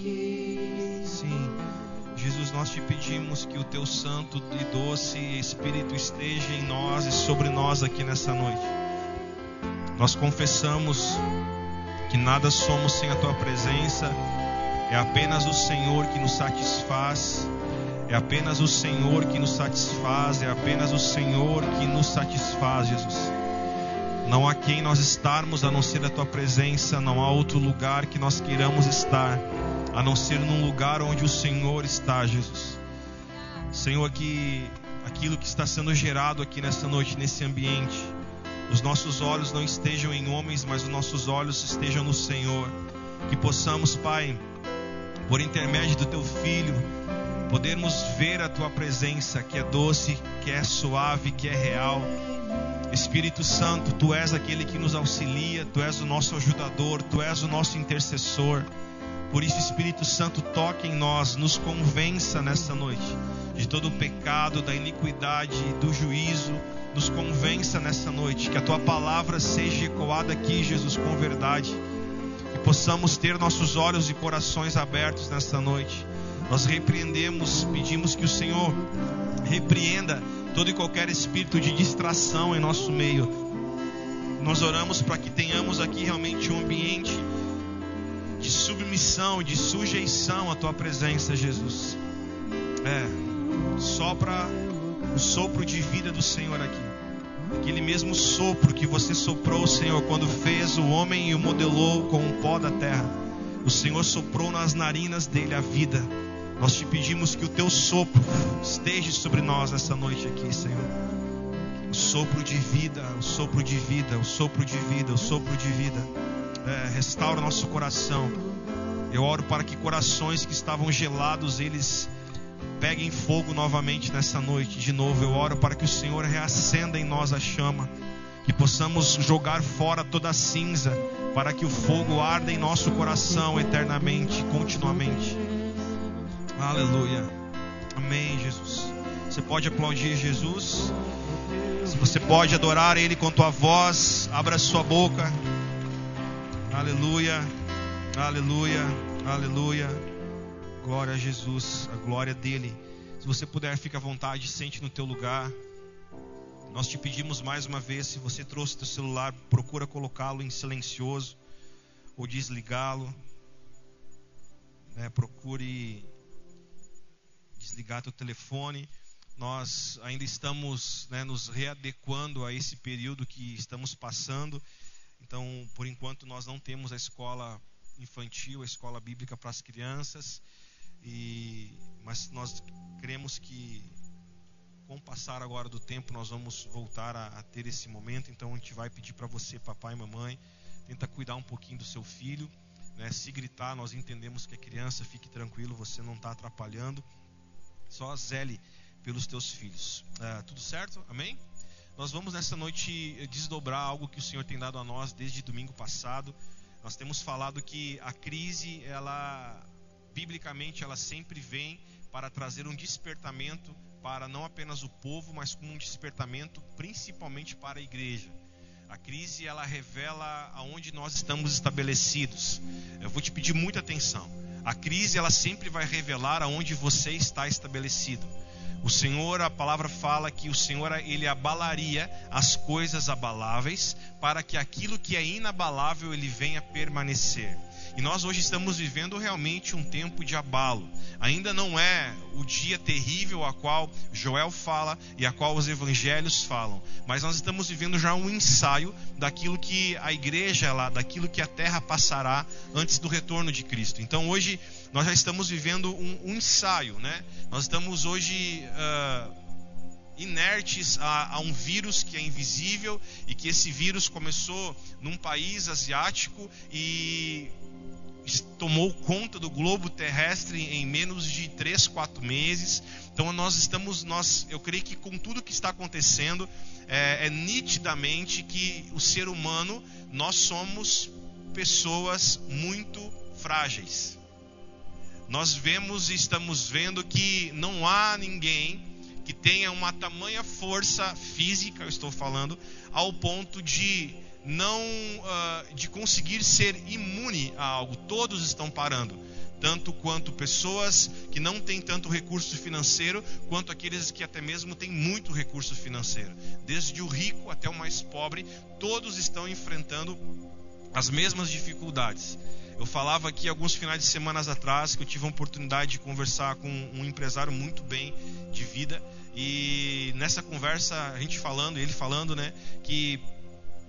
Sim. Jesus, nós te pedimos que o teu santo e doce Espírito esteja em nós e sobre nós aqui nessa noite. Nós confessamos que nada somos sem a tua presença, é apenas o Senhor que nos satisfaz, é apenas o Senhor que nos satisfaz, é apenas o Senhor que nos satisfaz, Jesus. Não há quem nós estarmos a não ser a tua presença, não há outro lugar que nós queiramos estar a não ser num lugar onde o Senhor está, Jesus. Senhor, que aquilo que está sendo gerado aqui nessa noite, nesse ambiente, os nossos olhos não estejam em homens, mas os nossos olhos estejam no Senhor. Que possamos, Pai, por intermédio do Teu Filho, podermos ver a Tua presença, que é doce, que é suave, que é real Espírito Santo, tu és aquele que nos auxilia, tu és o nosso ajudador, tu és o nosso intercessor. Por isso, Espírito Santo, toque em nós, nos convença nessa noite de todo o pecado, da iniquidade, do juízo. Nos convença nessa noite que a tua palavra seja ecoada aqui, Jesus, com verdade. Que possamos ter nossos olhos e corações abertos nessa noite. Nós repreendemos, pedimos que o Senhor repreenda todo e qualquer espírito de distração em nosso meio. Nós oramos para que tenhamos aqui realmente um ambiente de submissão, de sujeição à tua presença, Jesus. É, sopra o sopro de vida do Senhor aqui. Aquele mesmo sopro que você soprou, Senhor, quando fez o homem e o modelou com o pó da terra. O Senhor soprou nas narinas dele a vida nós te pedimos que o teu sopro esteja sobre nós nessa noite aqui, Senhor. O sopro de vida, o sopro de vida, o sopro de vida, o sopro de vida. É, restaura nosso coração. Eu oro para que corações que estavam gelados, eles peguem fogo novamente nessa noite. De novo, eu oro para que o Senhor reacenda em nós a chama. Que possamos jogar fora toda a cinza, para que o fogo arda em nosso coração eternamente, continuamente. Aleluia. Amém, Jesus. Você pode aplaudir Jesus. Se você pode adorar Ele com tua voz, abra sua boca. Aleluia. Aleluia. Aleluia. Glória a Jesus, a glória dele. Se você puder, fique à vontade, sente no teu lugar. Nós te pedimos mais uma vez, se você trouxe teu celular, procura colocá-lo em silencioso ou desligá-lo. É, procure desligar teu telefone. Nós ainda estamos né, nos readequando a esse período que estamos passando. Então, por enquanto, nós não temos a escola infantil, a escola bíblica para as crianças. E, mas nós cremos que com o passar agora do tempo nós vamos voltar a, a ter esse momento. Então a gente vai pedir para você, papai e mamãe, tenta cuidar um pouquinho do seu filho. Né? Se gritar, nós entendemos que é criança, fique tranquilo, você não está atrapalhando. Só zele pelos teus filhos. É, tudo certo? Amém? Nós vamos nessa noite desdobrar algo que o Senhor tem dado a nós desde domingo passado. Nós temos falado que a crise, ela biblicamente, ela sempre vem para trazer um despertamento para não apenas o povo, mas como um despertamento principalmente para a igreja. A crise ela revela aonde nós estamos estabelecidos. Eu vou te pedir muita atenção. A crise ela sempre vai revelar aonde você está estabelecido. O Senhor, a palavra fala que o Senhor ele abalaria as coisas abaláveis para que aquilo que é inabalável ele venha permanecer. E nós hoje estamos vivendo realmente um tempo de abalo. Ainda não é o dia terrível a qual Joel fala e a qual os evangelhos falam, mas nós estamos vivendo já um ensaio daquilo que a igreja lá, daquilo que a terra passará antes do retorno de Cristo. Então hoje nós já estamos vivendo um, um ensaio, né? Nós estamos hoje uh, inertes a, a, um vírus que é invisível e que esse vírus começou num país asiático e tomou conta do globo terrestre em menos de 3, 4 meses. Então nós estamos, nós, eu creio que com tudo que está acontecendo, é, é nitidamente que o ser humano, nós somos pessoas muito frágeis. Nós vemos e estamos vendo que não há ninguém que tenha uma tamanha força física, eu estou falando, ao ponto de não uh, de conseguir ser imune a algo. Todos estão parando. tanto quanto pessoas que não têm tanto recurso financeiro, quanto aqueles que até mesmo têm muito recurso financeiro. Desde o rico até o mais pobre, todos estão enfrentando as mesmas dificuldades. Eu falava aqui alguns finais de semanas atrás que eu tive a oportunidade de conversar com um empresário muito bem de vida e nessa conversa a gente falando, ele falando, né, que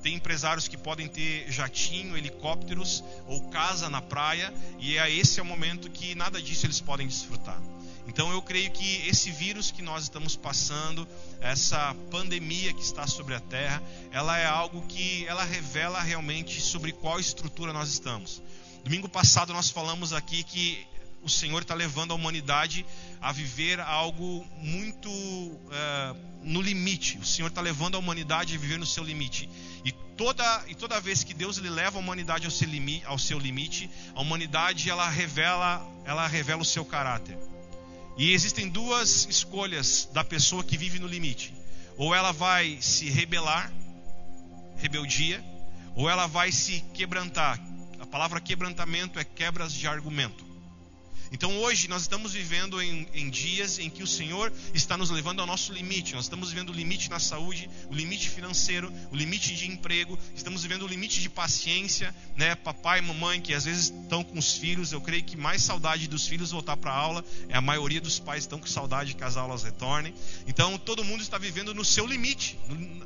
tem empresários que podem ter jatinho, helicópteros ou casa na praia, e é esse é o momento que nada disso eles podem desfrutar. Então eu creio que esse vírus que nós estamos passando, essa pandemia que está sobre a terra, ela é algo que ela revela realmente sobre qual estrutura nós estamos. Domingo passado nós falamos aqui que o Senhor está levando a humanidade a viver algo muito uh, no limite. O Senhor está levando a humanidade a viver no seu limite. E toda, e toda vez que Deus ele leva a humanidade ao seu, limite, ao seu limite, a humanidade ela revela, ela revela o seu caráter. E existem duas escolhas da pessoa que vive no limite. Ou ela vai se rebelar, rebeldia, ou ela vai se quebrantar. Palavra quebrantamento é quebras de argumento. Então hoje nós estamos vivendo em, em, dias em que o Senhor está nos levando ao nosso limite. Nós estamos vivendo o limite na saúde, o limite financeiro, o limite de emprego, estamos vivendo o limite de paciência, né? Papai e mamãe que às vezes estão com os filhos, eu creio que mais saudade dos filhos voltar para a aula, é a maioria dos pais estão com saudade que as aulas retornem. Então todo mundo está vivendo no seu limite,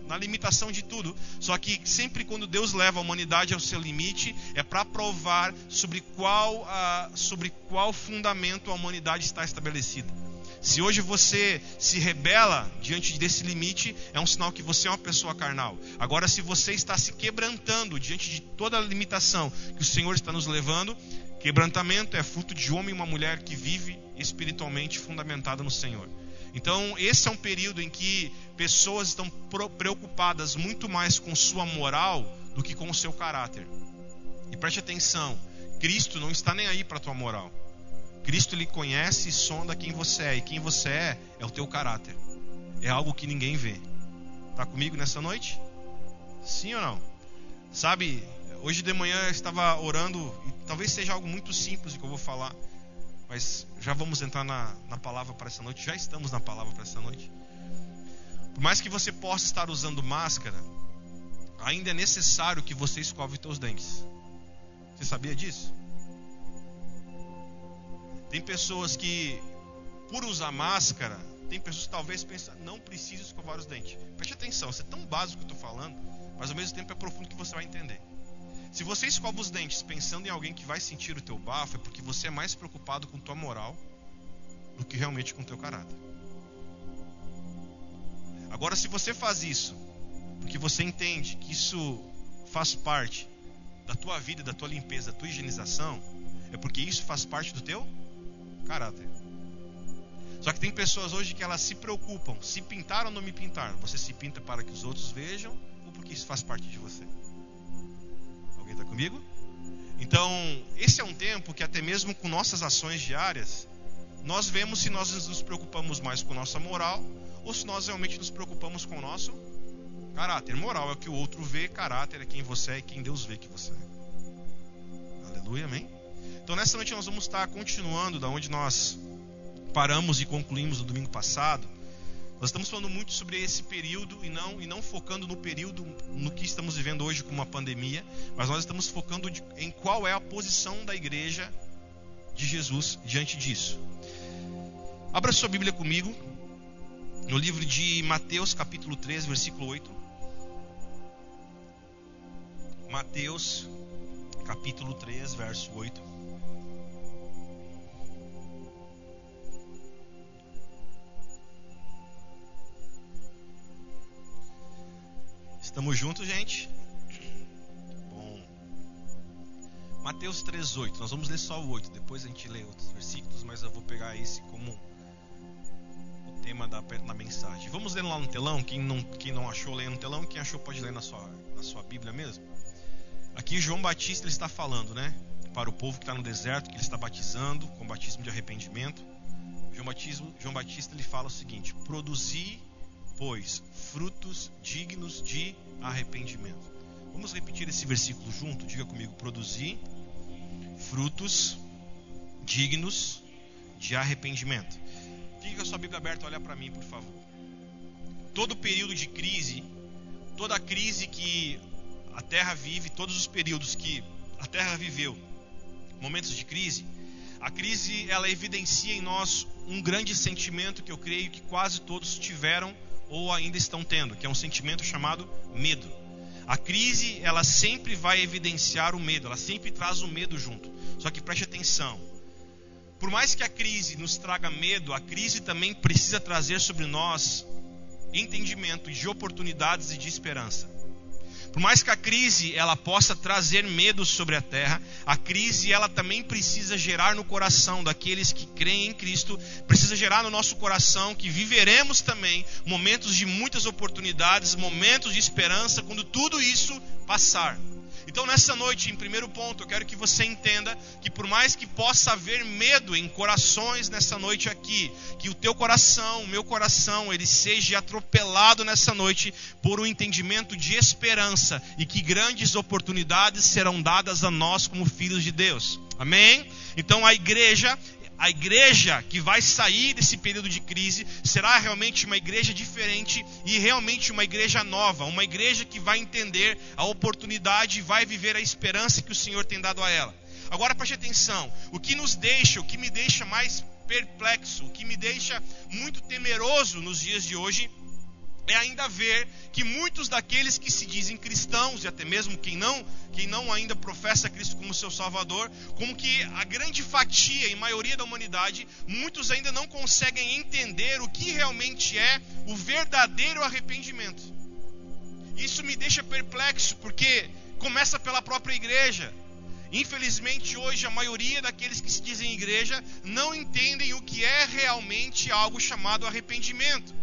na limitação de tudo. Só que sempre quando Deus leva a humanidade ao seu limite, é para provar sobre qual, uh, sobre qual fundamento a humanidade está estabelecida. Se hoje você se rebela diante desse limite, é um sinal que você é uma pessoa carnal. Agora, se você está se quebrantando diante de toda a limitação que o Senhor está nos levando, quebrantamento é fruto de homem e uma mulher que vive espiritualmente fundamentada no Senhor. Então, esse é um período em que pessoas estão preocupadas muito mais com sua moral do que com o seu caráter. E preste atenção, Cristo não está nem aí para a tua moral. Cristo lhe conhece e sonda quem você é. E quem você é é o teu caráter. É algo que ninguém vê. Está comigo nessa noite? Sim ou não? Sabe, hoje de manhã eu estava orando, e talvez seja algo muito simples que eu vou falar, mas já vamos entrar na, na palavra para essa noite. Já estamos na palavra para essa noite. Por mais que você possa estar usando máscara, ainda é necessário que você escove os seus dentes. Você sabia disso? Tem pessoas que, por usar máscara, tem pessoas que talvez pensam, não preciso escovar os dentes. Preste atenção, isso é tão básico que eu estou falando, mas ao mesmo tempo é profundo que você vai entender. Se você escova os dentes pensando em alguém que vai sentir o teu bafo, é porque você é mais preocupado com tua moral do que realmente com teu caráter. Agora, se você faz isso porque você entende que isso faz parte da tua vida, da tua limpeza, da tua higienização, é porque isso faz parte do teu caráter. Só que tem pessoas hoje que elas se preocupam, se pintar ou não me pintar. Você se pinta para que os outros vejam ou porque isso faz parte de você? Alguém está comigo? Então, esse é um tempo que até mesmo com nossas ações diárias, nós vemos se nós nos preocupamos mais com nossa moral ou se nós realmente nos preocupamos com o nosso caráter. Moral é o que o outro vê, caráter é quem você é e quem Deus vê que você é. Aleluia, amém? Então nessa noite nós vamos estar continuando da onde nós paramos e concluímos no domingo passado. Nós estamos falando muito sobre esse período e não, e não focando no período no que estamos vivendo hoje como uma pandemia, mas nós estamos focando de, em qual é a posição da igreja de Jesus diante disso. Abra sua Bíblia comigo no livro de Mateus, capítulo 3, versículo 8. Mateus, capítulo 3, verso 8. Estamos juntos, gente? Bom. Mateus 3:8. Nós vamos ler só o 8, depois a gente lê outros versículos, mas eu vou pegar esse como o tema da, da mensagem. Vamos ler lá no telão, quem não, quem não achou, lê no telão, quem achou pode ler na sua, na sua Bíblia mesmo. Aqui João Batista ele está falando, né? Para o povo que está no deserto, que ele está batizando com batismo de arrependimento. João, João Batista ele fala o seguinte: produzir pois, frutos dignos de arrependimento. Vamos repetir esse versículo junto? Diga comigo: produzir frutos dignos de arrependimento. Com a sua Bíblia aberta, olha para mim, por favor. Todo período de crise, toda crise que a Terra vive, todos os períodos que a Terra viveu, momentos de crise, a crise ela evidencia em nós um grande sentimento que eu creio que quase todos tiveram ou ainda estão tendo, que é um sentimento chamado medo. A crise, ela sempre vai evidenciar o medo, ela sempre traz o medo junto. Só que preste atenção. Por mais que a crise nos traga medo, a crise também precisa trazer sobre nós entendimento de oportunidades e de esperança. Por mais que a crise ela possa trazer medo sobre a terra, a crise ela também precisa gerar no coração daqueles que creem em Cristo, precisa gerar no nosso coração que viveremos também momentos de muitas oportunidades, momentos de esperança quando tudo isso passar. Então, nessa noite, em primeiro ponto, eu quero que você entenda que, por mais que possa haver medo em corações nessa noite aqui, que o teu coração, o meu coração, ele seja atropelado nessa noite por um entendimento de esperança e que grandes oportunidades serão dadas a nós como filhos de Deus. Amém? Então, a igreja, a igreja que vai sair desse período de crise será realmente uma igreja diferente e realmente uma igreja nova, uma igreja que vai entender a oportunidade e vai viver a esperança que o Senhor tem dado a ela. Agora preste atenção: o que nos deixa, o que me deixa mais perplexo, o que me deixa muito temeroso nos dias de hoje é ainda ver que muitos daqueles que se dizem cristãos e até mesmo quem não, quem não ainda professa Cristo como seu Salvador, como que a grande fatia e maioria da humanidade, muitos ainda não conseguem entender o que realmente é o verdadeiro arrependimento. Isso me deixa perplexo porque começa pela própria igreja. Infelizmente, hoje, a maioria daqueles que se dizem igreja não entendem o que é realmente algo chamado arrependimento.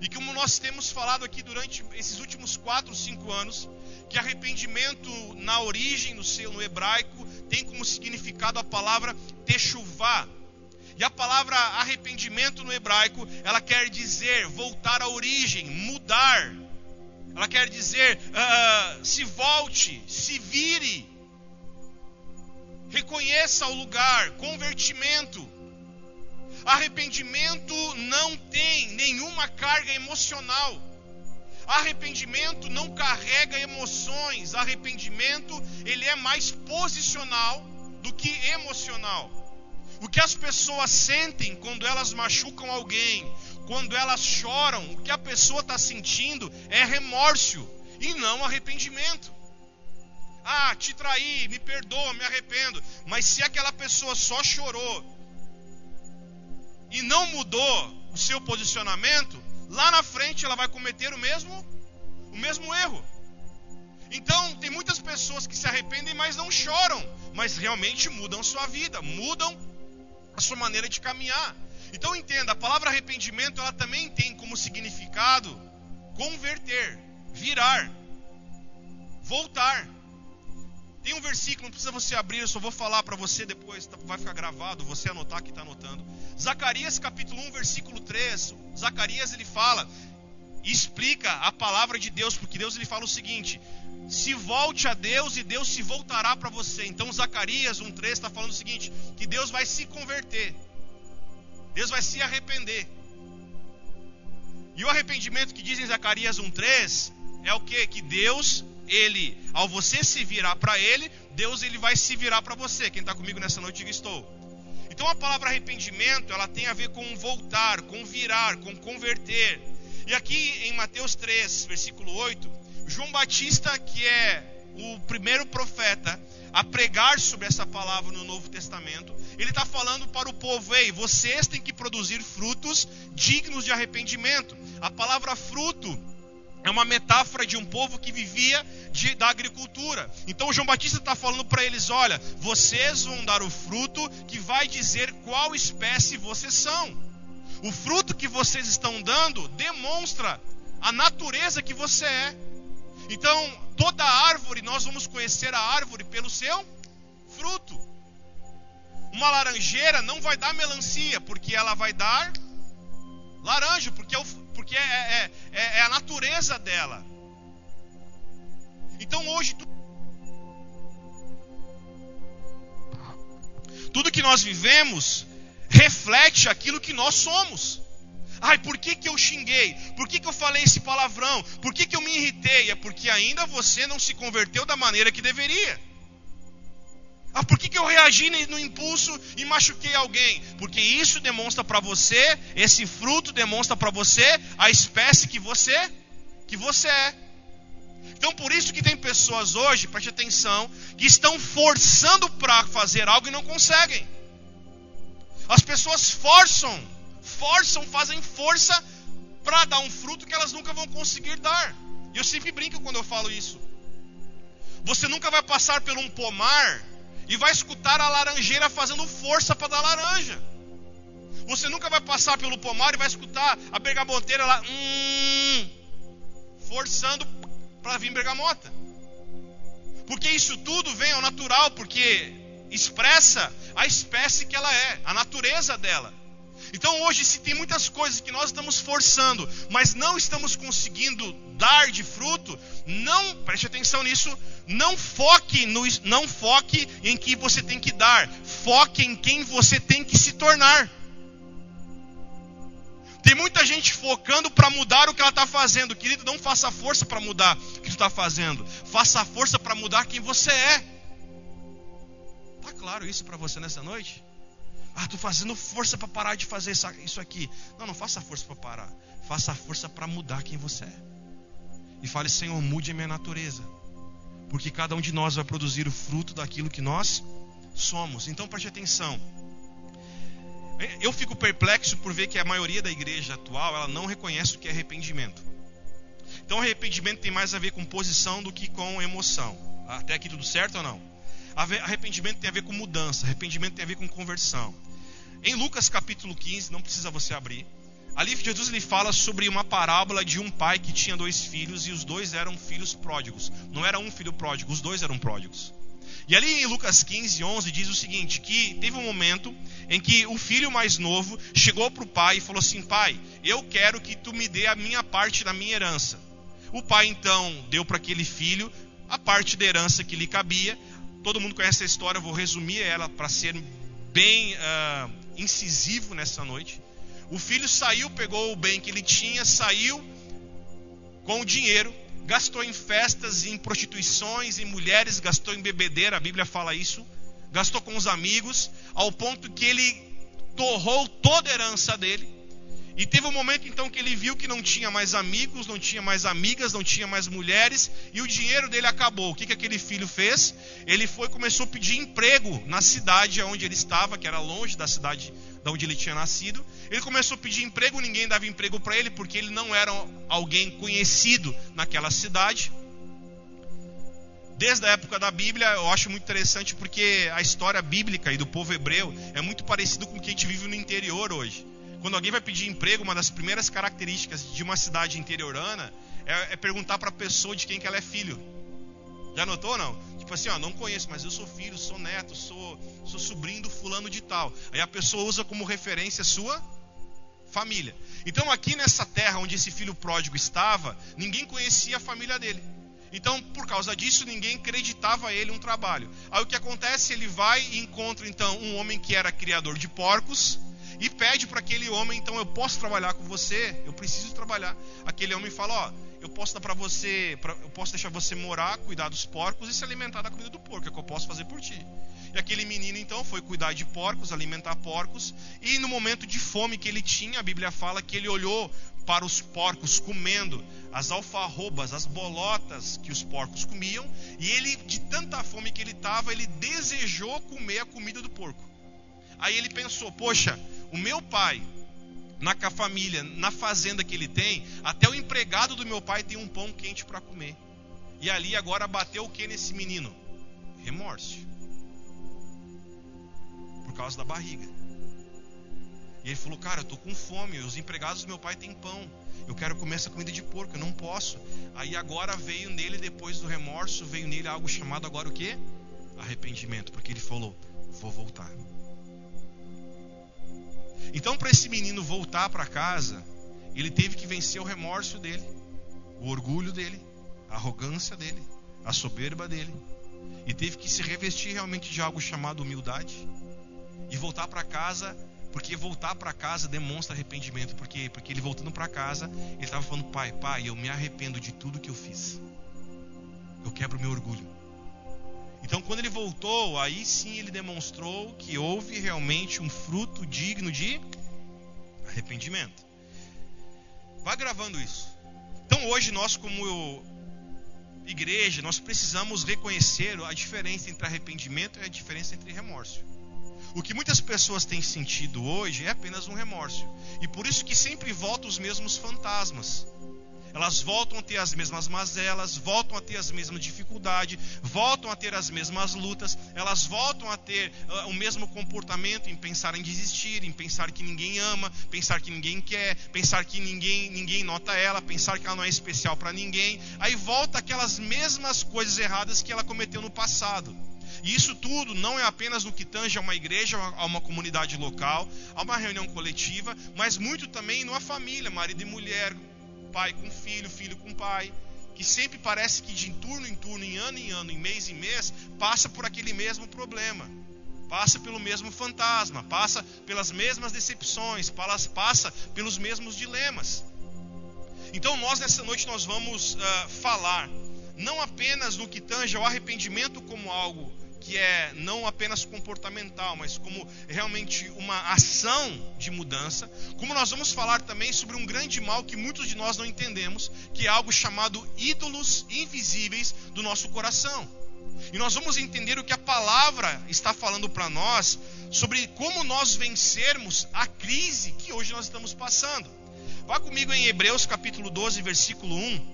E como nós temos falado aqui durante esses últimos 4, 5 anos, que arrependimento na origem, no, seu, no hebraico, tem como significado a palavra techuvá. E a palavra arrependimento no hebraico, ela quer dizer voltar à origem, mudar. Ela quer dizer uh, se volte, se vire, reconheça o lugar, convertimento. Arrependimento não tem nenhuma carga emocional. Arrependimento não carrega emoções. Arrependimento, ele é mais posicional do que emocional. O que as pessoas sentem quando elas machucam alguém, quando elas choram, o que a pessoa está sentindo é remorso e não arrependimento. Ah, te traí, me perdoa, me arrependo. Mas se aquela pessoa só chorou e não mudou o seu posicionamento, lá na frente ela vai cometer o mesmo o mesmo erro. Então, tem muitas pessoas que se arrependem, mas não choram, mas realmente mudam sua vida, mudam a sua maneira de caminhar. Então, entenda, a palavra arrependimento, ela também tem como significado converter, virar, voltar. Tem um versículo, não precisa você abrir, eu só vou falar para você depois, tá, vai ficar gravado, você anotar que está anotando. Zacarias capítulo 1, versículo 3. Zacarias ele fala explica a palavra de Deus, porque Deus ele fala o seguinte: se volte a Deus e Deus se voltará para você. Então Zacarias 1,3 está falando o seguinte: que Deus vai se converter, Deus vai se arrepender. E o arrependimento que diz em Zacarias 1,3 é o que? Que Deus ele, ao você se virar para ele, Deus ele vai se virar para você. Quem está comigo nessa noite, diga estou. Então a palavra arrependimento, ela tem a ver com voltar, com virar, com converter. E aqui em Mateus 3, versículo 8, João Batista, que é o primeiro profeta a pregar sobre essa palavra no Novo Testamento, ele está falando para o povo: ei, vocês têm que produzir frutos dignos de arrependimento. A palavra fruto é uma metáfora de um povo que vivia de, da agricultura. Então João Batista está falando para eles: olha, vocês vão dar o fruto que vai dizer qual espécie vocês são. O fruto que vocês estão dando demonstra a natureza que você é. Então, toda árvore, nós vamos conhecer a árvore pelo seu fruto. Uma laranjeira não vai dar melancia, porque ela vai dar laranja, porque é o, porque é, é, é, é a natureza dela. Então hoje Tudo que nós vivemos reflete aquilo que nós somos. Ai, por que, que eu xinguei? Por que, que eu falei esse palavrão? Por que, que eu me irritei? É porque ainda você não se converteu da maneira que deveria. Ah, por que, que eu reagi no impulso e machuquei alguém? Porque isso demonstra para você, esse fruto demonstra para você a espécie que você que você é. Então por isso que tem pessoas hoje, preste atenção, que estão forçando para fazer algo e não conseguem. As pessoas forçam forçam, fazem força para dar um fruto que elas nunca vão conseguir dar. E eu sempre brinco quando eu falo isso. Você nunca vai passar por um pomar e vai escutar a laranjeira fazendo força para dar laranja. Você nunca vai passar pelo pomar e vai escutar a bergamoteira lá, hum, forçando para vir bergamota. Porque isso tudo vem ao natural, porque expressa a espécie que ela é, a natureza dela. Então hoje, se tem muitas coisas que nós estamos forçando, mas não estamos conseguindo dar de fruto, não preste atenção nisso. Não foque no, não foque em que você tem que dar, foque em quem você tem que se tornar. Tem muita gente focando para mudar o que ela está fazendo. Querido, não faça força para mudar o que está fazendo. Faça força para mudar quem você é. Tá claro isso para você nessa noite? Ah, estou fazendo força para parar de fazer isso aqui. Não, não faça força para parar. Faça força para mudar quem você é. E fale, Senhor, mude a minha natureza. Porque cada um de nós vai produzir o fruto daquilo que nós somos. Então preste atenção. Eu fico perplexo por ver que a maioria da igreja atual ela não reconhece o que é arrependimento. Então arrependimento tem mais a ver com posição do que com emoção. Até aqui tudo certo ou não? Arrependimento tem a ver com mudança, arrependimento tem a ver com conversão. Em Lucas capítulo 15, não precisa você abrir. Ali Jesus ele fala sobre uma parábola de um pai que tinha dois filhos e os dois eram filhos pródigos. Não era um filho pródigo, os dois eram pródigos. E ali em Lucas 15, 11 diz o seguinte: que teve um momento em que o filho mais novo chegou para o pai e falou assim: Pai, eu quero que tu me dê a minha parte da minha herança. O pai então deu para aquele filho a parte da herança que lhe cabia. Todo mundo conhece a história, eu vou resumir ela para ser bem uh, incisivo nessa noite. O filho saiu, pegou o bem que ele tinha, saiu com o dinheiro, gastou em festas, em prostituições, em mulheres, gastou em bebedeira, a Bíblia fala isso. Gastou com os amigos, ao ponto que ele torrou toda a herança dele. E teve um momento então que ele viu que não tinha mais amigos, não tinha mais amigas, não tinha mais mulheres, e o dinheiro dele acabou. O que, que aquele filho fez? Ele foi começou a pedir emprego na cidade onde ele estava, que era longe da cidade de onde ele tinha nascido. Ele começou a pedir emprego, ninguém dava emprego para ele, porque ele não era alguém conhecido naquela cidade. Desde a época da Bíblia, eu acho muito interessante porque a história bíblica e do povo hebreu é muito parecido com o que a gente vive no interior hoje. Quando alguém vai pedir emprego, uma das primeiras características de uma cidade interiorana é, é perguntar para a pessoa de quem que ela é filho. Já notou ou não? Tipo assim, ó, não conheço, mas eu sou filho, sou neto, sou, sou sobrinho do fulano de tal. Aí a pessoa usa como referência a sua família. Então aqui nessa terra onde esse filho pródigo estava, ninguém conhecia a família dele. Então, por causa disso, ninguém acreditava ele um trabalho. Aí o que acontece? Ele vai e encontra então um homem que era criador de porcos, e pede para aquele homem, então eu posso trabalhar com você, eu preciso trabalhar. Aquele homem fala, ó, eu posso dar para você, pra, eu posso deixar você morar, cuidar dos porcos e se alimentar da comida do porco, é o que eu posso fazer por ti. E aquele menino então foi cuidar de porcos, alimentar porcos, e no momento de fome que ele tinha, a Bíblia fala que ele olhou para os porcos comendo as alfarrobas, as bolotas que os porcos comiam, e ele, de tanta fome que ele estava, ele desejou comer a comida do porco. Aí ele pensou: poxa, o meu pai, na família, na fazenda que ele tem, até o empregado do meu pai tem um pão quente para comer. E ali agora bateu o que nesse menino? Remorso. Por causa da barriga. E ele falou: Cara, eu tô com fome. Os empregados do meu pai têm pão. Eu quero comer essa comida de porco. Eu não posso. Aí agora veio nele, depois do remorso, veio nele algo chamado agora o que? Arrependimento. Porque ele falou: Vou voltar. Então, para esse menino voltar para casa, ele teve que vencer o remorso dele, o orgulho dele, a arrogância dele, a soberba dele, e teve que se revestir realmente de algo chamado humildade, E voltar para casa, porque voltar para casa demonstra arrependimento. Por quê? Porque ele voltando para casa, ele estava falando: Pai, pai, eu me arrependo de tudo que eu fiz. Eu quebro meu orgulho. Então, quando ele voltou, aí sim ele demonstrou que houve realmente um fruto digno de arrependimento. Vá gravando isso. Então, hoje, nós, como igreja, nós precisamos reconhecer a diferença entre arrependimento e a diferença entre remorso. O que muitas pessoas têm sentido hoje é apenas um remorso. E por isso que sempre voltam os mesmos fantasmas elas voltam a ter as mesmas mazelas, voltam a ter as mesmas dificuldades, voltam a ter as mesmas lutas, elas voltam a ter uh, o mesmo comportamento em pensar em desistir, em pensar que ninguém ama, pensar que ninguém quer, pensar que ninguém, ninguém nota ela, pensar que ela não é especial para ninguém. Aí volta aquelas mesmas coisas erradas que ela cometeu no passado. E isso tudo não é apenas no que tange a uma igreja, a uma comunidade local, a uma reunião coletiva, mas muito também numa família, marido e mulher, pai com filho, filho com pai, que sempre parece que de turno em turno, em ano em ano, em mês em mês, passa por aquele mesmo problema, passa pelo mesmo fantasma, passa pelas mesmas decepções, passa pelos mesmos dilemas. Então nós nessa noite nós vamos uh, falar não apenas no que tange ao arrependimento como algo que é não apenas comportamental, mas como realmente uma ação de mudança, como nós vamos falar também sobre um grande mal que muitos de nós não entendemos, que é algo chamado ídolos invisíveis do nosso coração. E nós vamos entender o que a palavra está falando para nós sobre como nós vencermos a crise que hoje nós estamos passando. Vá comigo em Hebreus capítulo 12, versículo 1.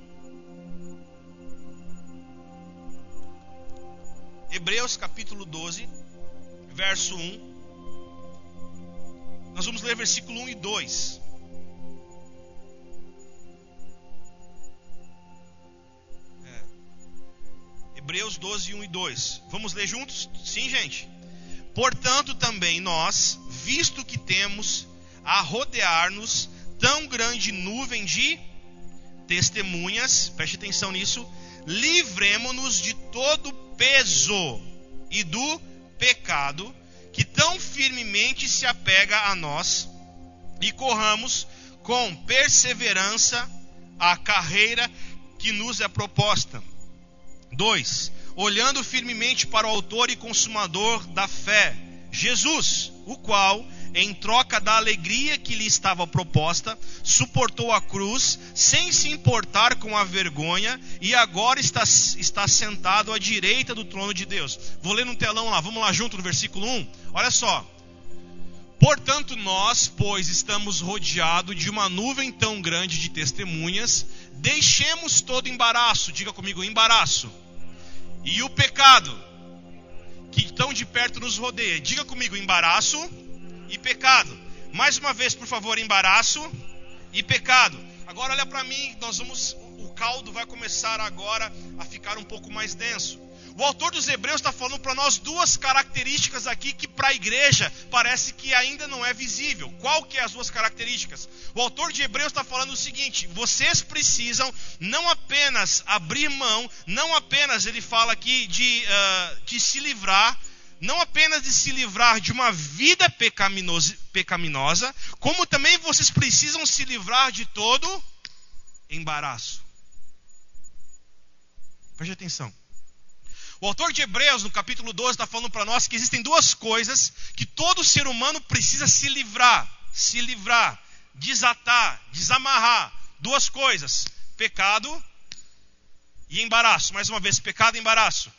Hebreus capítulo 12, verso 1. Nós vamos ler versículo 1 e 2. É. Hebreus 12, 1 e 2. Vamos ler juntos? Sim, gente. Portanto, também nós, visto que temos a rodear-nos tão grande nuvem de testemunhas, preste atenção nisso, livremo-nos de todo peso e do pecado que tão firmemente se apega a nós e corramos com perseverança a carreira que nos é proposta. 2. Olhando firmemente para o Autor e Consumador da fé, Jesus, o qual em troca da alegria que lhe estava proposta, suportou a cruz, sem se importar com a vergonha, e agora está, está sentado à direita do trono de Deus. Vou ler no telão lá, vamos lá junto no versículo 1. Olha só. Portanto, nós, pois, estamos rodeados de uma nuvem tão grande de testemunhas, deixemos todo embaraço, diga comigo, embaraço, e o pecado, que tão de perto nos rodeia, diga comigo, embaraço e pecado. Mais uma vez, por favor, embaraço e pecado. Agora olha para mim, nós vamos o caldo vai começar agora a ficar um pouco mais denso. O autor dos Hebreus está falando para nós duas características aqui que para a igreja parece que ainda não é visível. Qual que é as duas características? O autor de Hebreus está falando o seguinte: vocês precisam não apenas abrir mão, não apenas ele fala aqui de, uh, de se livrar não apenas de se livrar de uma vida pecaminosa, como também vocês precisam se livrar de todo embaraço. Preste atenção. O autor de Hebreus, no capítulo 12, está falando para nós que existem duas coisas que todo ser humano precisa se livrar, se livrar, desatar, desamarrar. Duas coisas: pecado e embaraço. Mais uma vez, pecado e embaraço.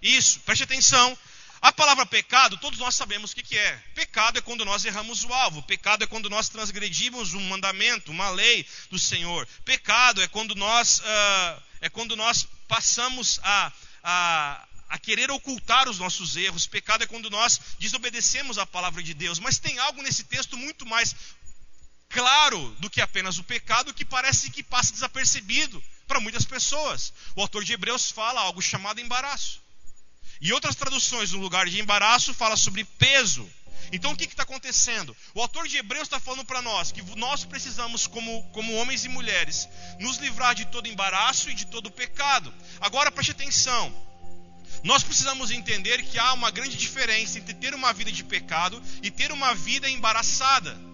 Isso, preste atenção, a palavra pecado, todos nós sabemos o que, que, é. Pecado é quando nós erramos o alvo. Pecado é quando nós transgredimos um mandamento, uma lei do Senhor. Pecado é quando nós, uh, é quando nós passamos a, a, a querer ocultar os nossos erros. Pecado é quando nós desobedecemos a palavra de Deus. Mas tem algo nesse texto muito mais claro do que apenas o pecado que parece que passa desapercebido para muitas pessoas. O autor de Hebreus fala algo chamado embaraço. E outras traduções, no lugar de embaraço, fala sobre peso. Então o que está acontecendo? O autor de Hebreus está falando para nós que nós precisamos, como, como homens e mulheres, nos livrar de todo embaraço e de todo pecado. Agora preste atenção. Nós precisamos entender que há uma grande diferença entre ter uma vida de pecado e ter uma vida embaraçada.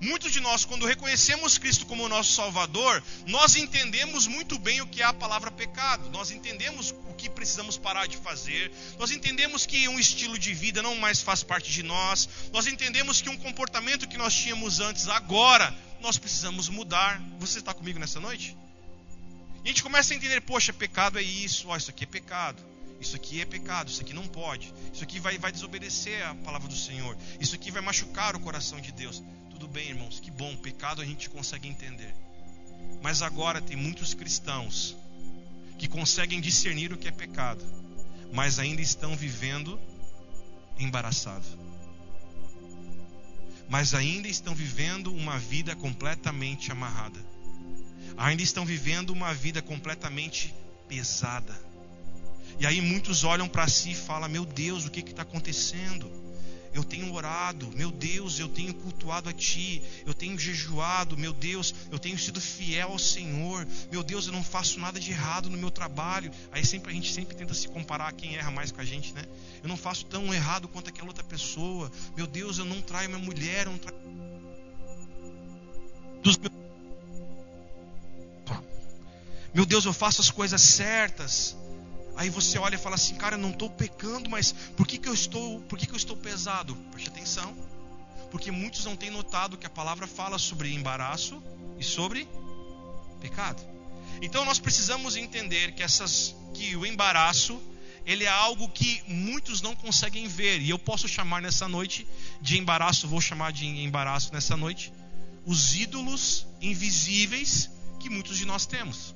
Muitos de nós, quando reconhecemos Cristo como nosso Salvador, nós entendemos muito bem o que é a palavra pecado, nós entendemos o que precisamos parar de fazer, nós entendemos que um estilo de vida não mais faz parte de nós, nós entendemos que um comportamento que nós tínhamos antes, agora, nós precisamos mudar. Você está comigo nessa noite? E a gente começa a entender: poxa, pecado é isso, ó, isso aqui é pecado. Isso aqui é pecado, isso aqui não pode. Isso aqui vai, vai desobedecer a palavra do Senhor. Isso aqui vai machucar o coração de Deus. Tudo bem, irmãos, que bom, pecado a gente consegue entender. Mas agora tem muitos cristãos que conseguem discernir o que é pecado, mas ainda estão vivendo embaraçado. Mas ainda estão vivendo uma vida completamente amarrada. Ainda estão vivendo uma vida completamente pesada e aí muitos olham para si e falam: Meu Deus, o que está acontecendo? Eu tenho orado, meu Deus, eu tenho cultuado a Ti, eu tenho jejuado, meu Deus, eu tenho sido fiel ao Senhor, meu Deus, eu não faço nada de errado no meu trabalho. Aí sempre a gente sempre tenta se comparar a quem erra mais com a gente, né? Eu não faço tão errado quanto aquela outra pessoa. Meu Deus, eu não traio minha mulher, eu não traio. Dos meus... Meu Deus, eu faço as coisas certas. Aí você olha e fala assim, cara, eu não estou pecando, mas por que, que eu estou, por que, que eu estou pesado? Preste atenção, porque muitos não têm notado que a palavra fala sobre embaraço e sobre pecado. Então nós precisamos entender que essas, que o embaraço ele é algo que muitos não conseguem ver e eu posso chamar nessa noite de embaraço, vou chamar de embaraço nessa noite, os ídolos invisíveis que muitos de nós temos.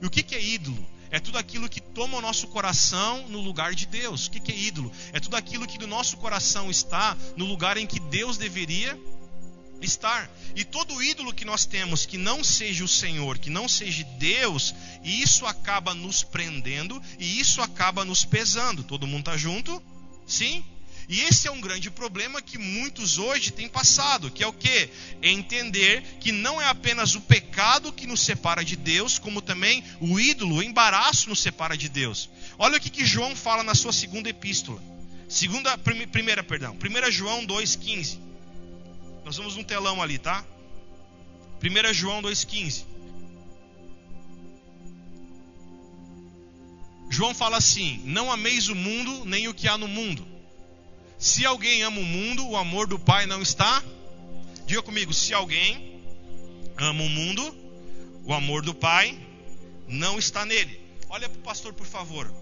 E o que, que é ídolo? É tudo aquilo que toma o nosso coração no lugar de Deus. O que é ídolo? É tudo aquilo que do nosso coração está no lugar em que Deus deveria estar. E todo ídolo que nós temos que não seja o Senhor, que não seja Deus, e isso acaba nos prendendo e isso acaba nos pesando. Todo mundo está junto? Sim? E esse é um grande problema que muitos hoje têm passado, que é o que? É entender que não é apenas o pecado que nos separa de Deus, como também o ídolo, o embaraço nos separa de Deus. Olha o que, que João fala na sua segunda epístola. Segunda, primeira, perdão. 1 João 2,15. Nós vamos no telão ali, tá? 1 João 2,15. João fala assim: Não ameis o mundo, nem o que há no mundo. Se alguém ama o mundo, o amor do Pai não está. Diga comigo: se alguém ama o mundo, o amor do Pai não está nele. Olha para o pastor, por favor.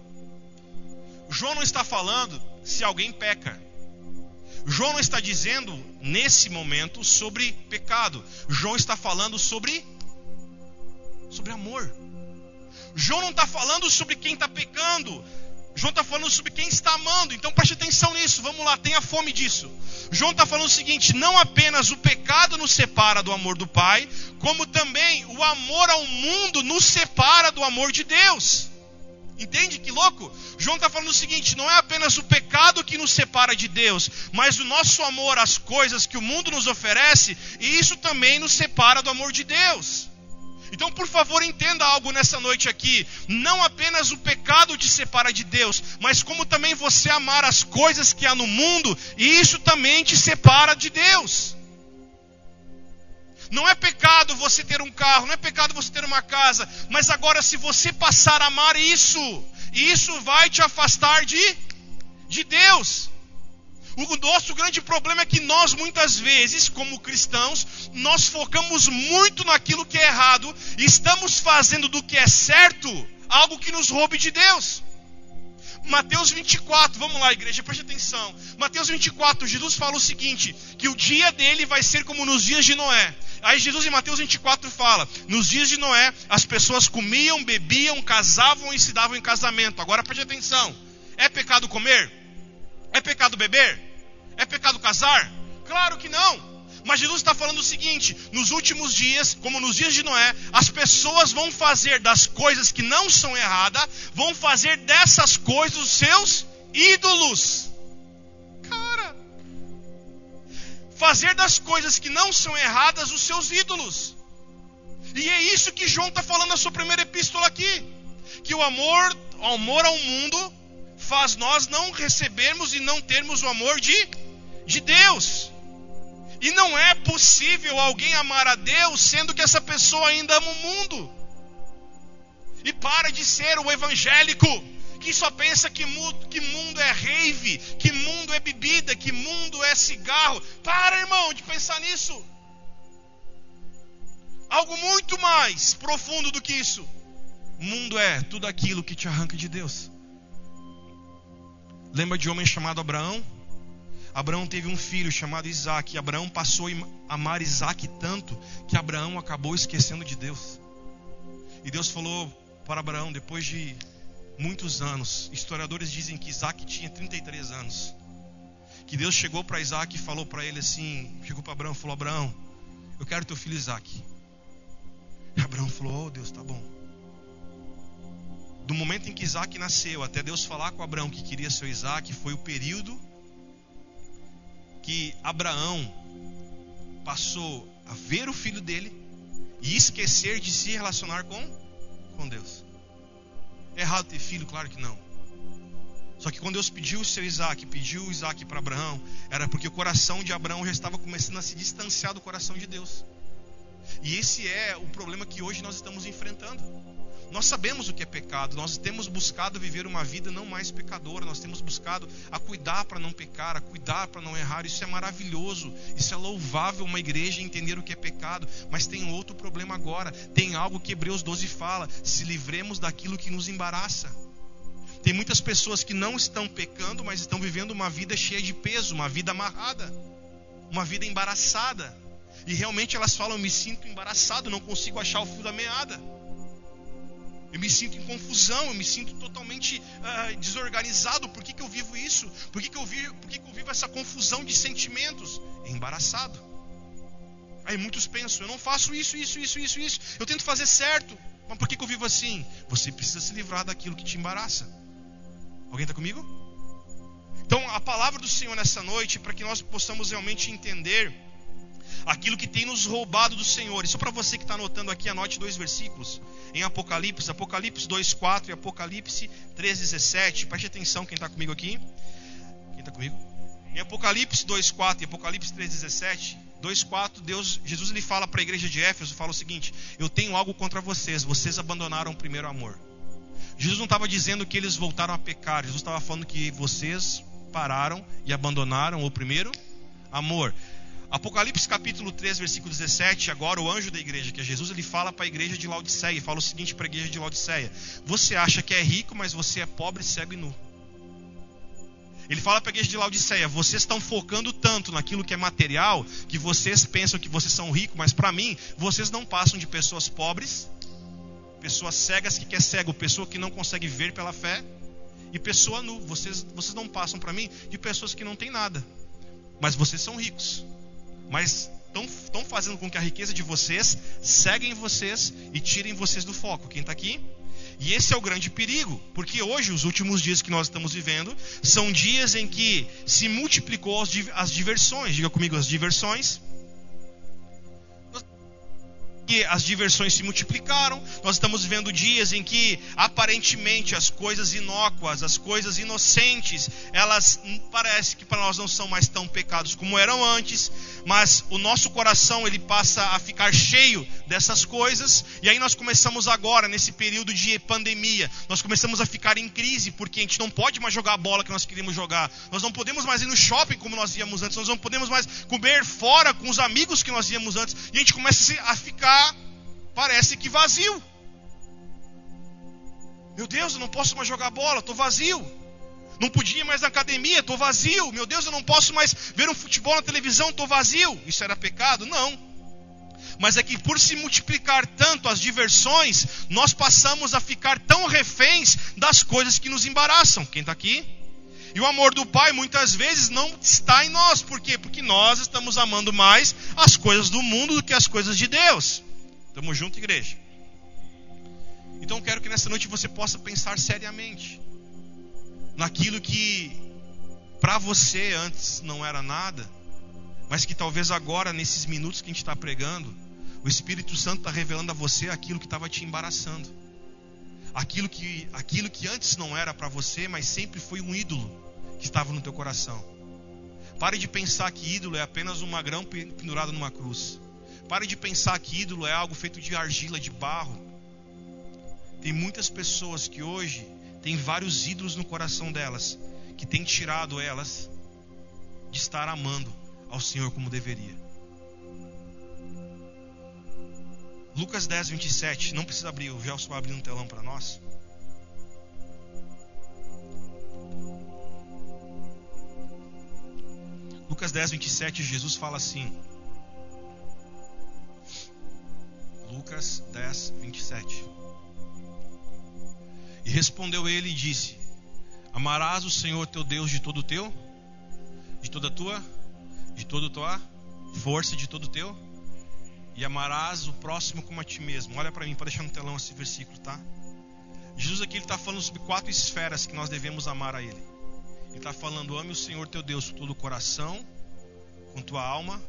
João não está falando se alguém peca. João não está dizendo nesse momento sobre pecado. João está falando sobre sobre amor. João não está falando sobre quem está pecando. João está falando sobre quem está amando, então preste atenção nisso, vamos lá, tenha fome disso. João está falando o seguinte: não apenas o pecado nos separa do amor do Pai, como também o amor ao mundo nos separa do amor de Deus. Entende que louco? João está falando o seguinte: não é apenas o pecado que nos separa de Deus, mas o nosso amor às coisas que o mundo nos oferece, e isso também nos separa do amor de Deus. Então, por favor, entenda algo nessa noite aqui. Não apenas o pecado te separa de Deus, mas como também você amar as coisas que há no mundo, e isso também te separa de Deus. Não é pecado você ter um carro, não é pecado você ter uma casa, mas agora se você passar a amar isso, isso vai te afastar de, de Deus. O nosso grande problema é que nós, muitas vezes, como cristãos, nós focamos muito naquilo que é errado e estamos fazendo do que é certo algo que nos roube de Deus. Mateus 24, vamos lá, igreja, preste atenção. Mateus 24, Jesus fala o seguinte: que o dia dele vai ser como nos dias de Noé. Aí Jesus em Mateus 24 fala: nos dias de Noé, as pessoas comiam, bebiam, casavam e se davam em casamento. Agora preste atenção: é pecado comer? É pecado beber? É pecado casar? Claro que não. Mas Jesus está falando o seguinte: nos últimos dias, como nos dias de Noé, as pessoas vão fazer das coisas que não são erradas, vão fazer dessas coisas os seus ídolos. Cara, fazer das coisas que não são erradas os seus ídolos. E é isso que João está falando na sua primeira epístola aqui: que o amor, o amor ao mundo faz nós não recebermos e não termos o amor de, de Deus. E não é possível alguém amar a Deus sendo que essa pessoa ainda ama o mundo. E para de ser o evangélico que só pensa que mundo, que mundo é rave, que mundo é bebida, que mundo é cigarro. Para, irmão, de pensar nisso. Algo muito mais profundo do que isso. Mundo é tudo aquilo que te arranca de Deus. Lembra de homem chamado Abraão? Abraão teve um filho chamado Isaac. E Abraão passou a amar Isaac tanto que Abraão acabou esquecendo de Deus. E Deus falou para Abraão, depois de muitos anos, historiadores dizem que Isaac tinha 33 anos. Que Deus chegou para Isaac e falou para ele assim: chegou para Abraão e falou: Abraão, eu quero teu filho Isaac. Abraão falou: Oh Deus, tá bom. Do momento em que Isaac nasceu até Deus falar com Abraão que queria seu Isaac, foi o período que Abraão passou a ver o filho dele e esquecer de se relacionar com, com Deus. É errado ter filho? Claro que não. Só que quando Deus pediu o seu Isaac, pediu o Isaac para Abraão, era porque o coração de Abraão já estava começando a se distanciar do coração de Deus. E esse é o problema que hoje nós estamos enfrentando. Nós sabemos o que é pecado, nós temos buscado viver uma vida não mais pecadora, nós temos buscado a cuidar para não pecar, a cuidar para não errar. Isso é maravilhoso, isso é louvável uma igreja entender o que é pecado, mas tem outro problema agora. Tem algo que Hebreus 12 fala: se livremos daquilo que nos embaraça. Tem muitas pessoas que não estão pecando, mas estão vivendo uma vida cheia de peso, uma vida amarrada, uma vida embaraçada. E realmente elas falam: me sinto embaraçado, não consigo achar o fio da meada. Eu me sinto em confusão, eu me sinto totalmente uh, desorganizado. Por que, que eu vivo isso? Por, que, que, eu vivo, por que, que eu vivo essa confusão de sentimentos? É embaraçado. Aí muitos pensam, eu não faço isso, isso, isso, isso, isso. Eu tento fazer certo. Mas por que, que eu vivo assim? Você precisa se livrar daquilo que te embaraça. Alguém está comigo? Então, a palavra do Senhor nessa noite, para que nós possamos realmente entender aquilo que tem nos roubado do Senhor. Isso para você que está anotando aqui, anote dois versículos em Apocalipse, Apocalipse 2,4 e Apocalipse 3,17. Preste atenção quem está comigo aqui. Quem está comigo? Em Apocalipse 2,4 e Apocalipse 3,17, 2,4, Deus, Jesus ele fala para a igreja de Éfeso, fala o seguinte: Eu tenho algo contra vocês, vocês abandonaram o primeiro amor. Jesus não estava dizendo que eles voltaram a pecar, Jesus estava falando que vocês pararam e abandonaram o primeiro amor. Apocalipse capítulo 3, versículo 17, agora o anjo da igreja, que é Jesus, ele fala para a igreja de Laodiceia, fala o seguinte para a igreja de Laodiceia: Você acha que é rico, mas você é pobre, cego e nu. Ele fala para a igreja de Laodiceia: Vocês estão focando tanto naquilo que é material, que vocês pensam que vocês são ricos, mas para mim, vocês não passam de pessoas pobres, pessoas cegas que quer cego, pessoa que não consegue ver pela fé, e pessoa nu. Vocês, vocês não passam para mim de pessoas que não têm nada, mas vocês são ricos mas estão fazendo com que a riqueza de vocês seguem vocês e tirem vocês do foco. Quem está aqui? E esse é o grande perigo, porque hoje, os últimos dias que nós estamos vivendo, são dias em que se multiplicou as diversões. Diga comigo, as diversões que as diversões se multiplicaram. Nós estamos vivendo dias em que aparentemente as coisas inócuas, as coisas inocentes, elas parece que para nós não são mais tão pecados como eram antes, mas o nosso coração ele passa a ficar cheio dessas coisas, e aí nós começamos agora nesse período de pandemia, nós começamos a ficar em crise porque a gente não pode mais jogar a bola que nós queríamos jogar. Nós não podemos mais ir no shopping como nós íamos antes, nós não podemos mais comer fora com os amigos que nós íamos antes, e a gente começa a ficar parece que vazio. Meu Deus, eu não posso mais jogar bola, estou vazio. Não podia mais na academia, estou vazio. Meu Deus, eu não posso mais ver um futebol na televisão, estou vazio. Isso era pecado? Não. Mas é que por se multiplicar tanto as diversões, nós passamos a ficar tão reféns das coisas que nos embaraçam. Quem está aqui? E o amor do Pai muitas vezes não está em nós. Por quê? Porque nós estamos amando mais as coisas do mundo do que as coisas de Deus. Tamo junto, igreja. Então quero que nessa noite você possa pensar seriamente naquilo que para você antes não era nada, mas que talvez agora, nesses minutos que a gente está pregando, o Espírito Santo está revelando a você aquilo que estava te embaraçando, aquilo que, aquilo que antes não era para você, mas sempre foi um ídolo que estava no teu coração. Pare de pensar que ídolo é apenas um magrão pendurado numa cruz. Pare de pensar que ídolo é algo feito de argila, de barro. Tem muitas pessoas que hoje têm vários ídolos no coração delas, que tem tirado elas de estar amando ao Senhor como deveria. Lucas 10, 27. Não precisa abrir, o Gelson vai abrir um telão para nós. Lucas 10, 27, Jesus fala assim. Lucas 10, 27. E respondeu ele e disse: Amarás o Senhor teu Deus de todo o teu, de toda a tua, de toda tua força, de todo teu e amarás o próximo como a ti mesmo. Olha para mim, para deixar no telão esse versículo, tá? Jesus aqui está falando sobre quatro esferas que nós devemos amar a Ele. Ele está falando: ame o Senhor teu Deus com todo o coração, com tua alma,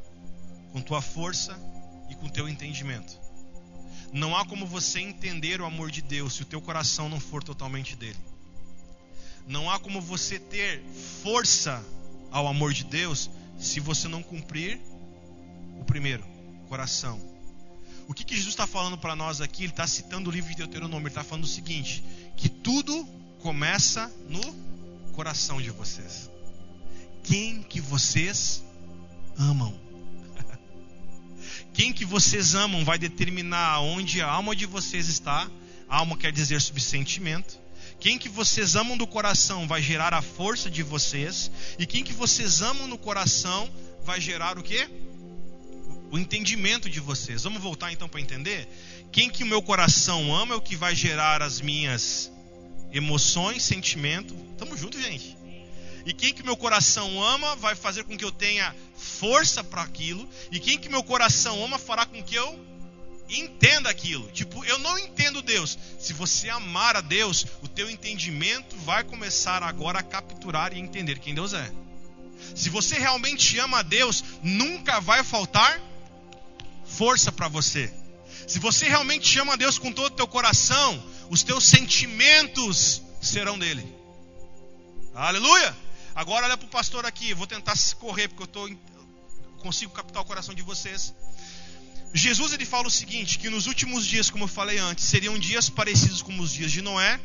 com tua força e com teu entendimento. Não há como você entender o amor de Deus se o teu coração não for totalmente dele. Não há como você ter força ao amor de Deus se você não cumprir o primeiro coração. O que, que Jesus está falando para nós aqui? Ele está citando o livro de Deuteronômio. Ele está falando o seguinte: que tudo começa no coração de vocês. Quem que vocês amam? Quem que vocês amam vai determinar onde a alma de vocês está. alma quer dizer subsentimento. Quem que vocês amam do coração vai gerar a força de vocês. E quem que vocês amam no coração vai gerar o que? o entendimento de vocês. Vamos voltar então para entender? Quem que o meu coração ama é o que vai gerar as minhas emoções, sentimento. Tamo junto, gente. E quem que meu coração ama vai fazer com que eu tenha força para aquilo. E quem que meu coração ama fará com que eu entenda aquilo. Tipo, eu não entendo Deus. Se você amar a Deus, o teu entendimento vai começar agora a capturar e entender quem Deus é. Se você realmente ama a Deus, nunca vai faltar força para você. Se você realmente ama a Deus com todo o teu coração, os teus sentimentos serão dele. Aleluia! Agora olha para o pastor aqui, vou tentar correr porque eu tô, consigo captar o coração de vocês. Jesus ele fala o seguinte, que nos últimos dias, como eu falei antes, seriam dias parecidos com os dias de Noé,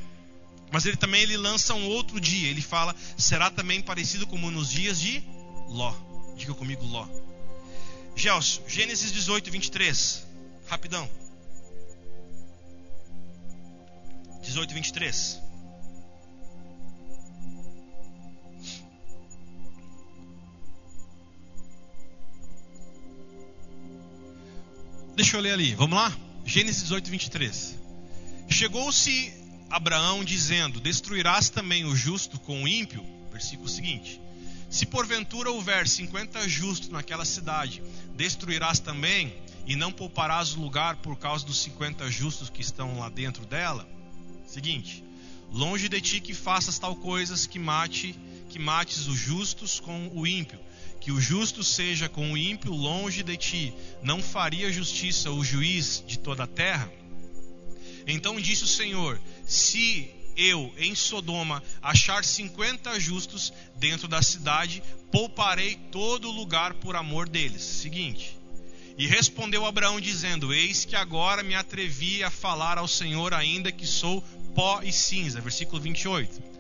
mas ele também ele lança um outro dia. Ele fala, será também parecido como nos dias de Ló. Diga comigo, Ló. Gelson, Gênesis 18, 23. Rapidão. 18, 23. Deixa eu ler ali, vamos lá? Gênesis 18, 23. Chegou-se Abraão dizendo: Destruirás também o justo com o ímpio? Versículo seguinte. Se porventura houver cinquenta justos naquela cidade, destruirás também e não pouparás o lugar por causa dos cinquenta justos que estão lá dentro dela? Seguinte: longe de ti que faças tal coisas que mate, que mates os justos com o ímpio, que o justo seja com o ímpio longe de ti. Não faria justiça o juiz de toda a terra? Então disse o Senhor: Se eu em Sodoma achar cinquenta justos dentro da cidade, pouparei todo lugar por amor deles. Seguinte. E respondeu Abraão, dizendo: Eis que agora me atrevi a falar ao Senhor, ainda que sou pó e cinza. Versículo 28.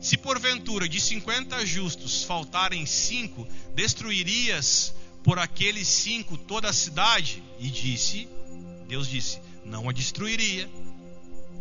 Se porventura de cinquenta justos faltarem cinco, destruirias por aqueles cinco toda a cidade? E disse: Deus disse: Não a destruiria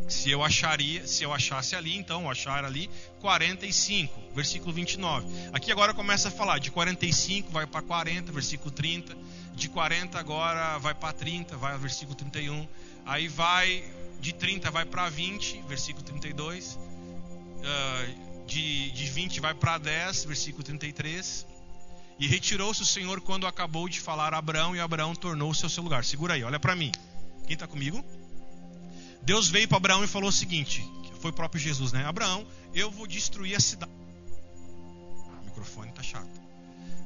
se eu acharia, se eu achasse ali, então, achar ali 45, versículo 29. Aqui agora começa a falar de 45 vai para 40, versículo 30, de 40 agora vai para 30, vai ao versículo 31. Aí vai de 30 vai para 20, versículo 32. Uh, de, de 20 vai para 10, versículo 33. E retirou-se o Senhor quando acabou de falar a Abraão, e Abraão tornou-se ao seu lugar. Segura aí, olha para mim. Quem está comigo? Deus veio para Abraão e falou o seguinte: foi o próprio Jesus, né? Abraão, eu vou destruir a cidade. O microfone tá chato.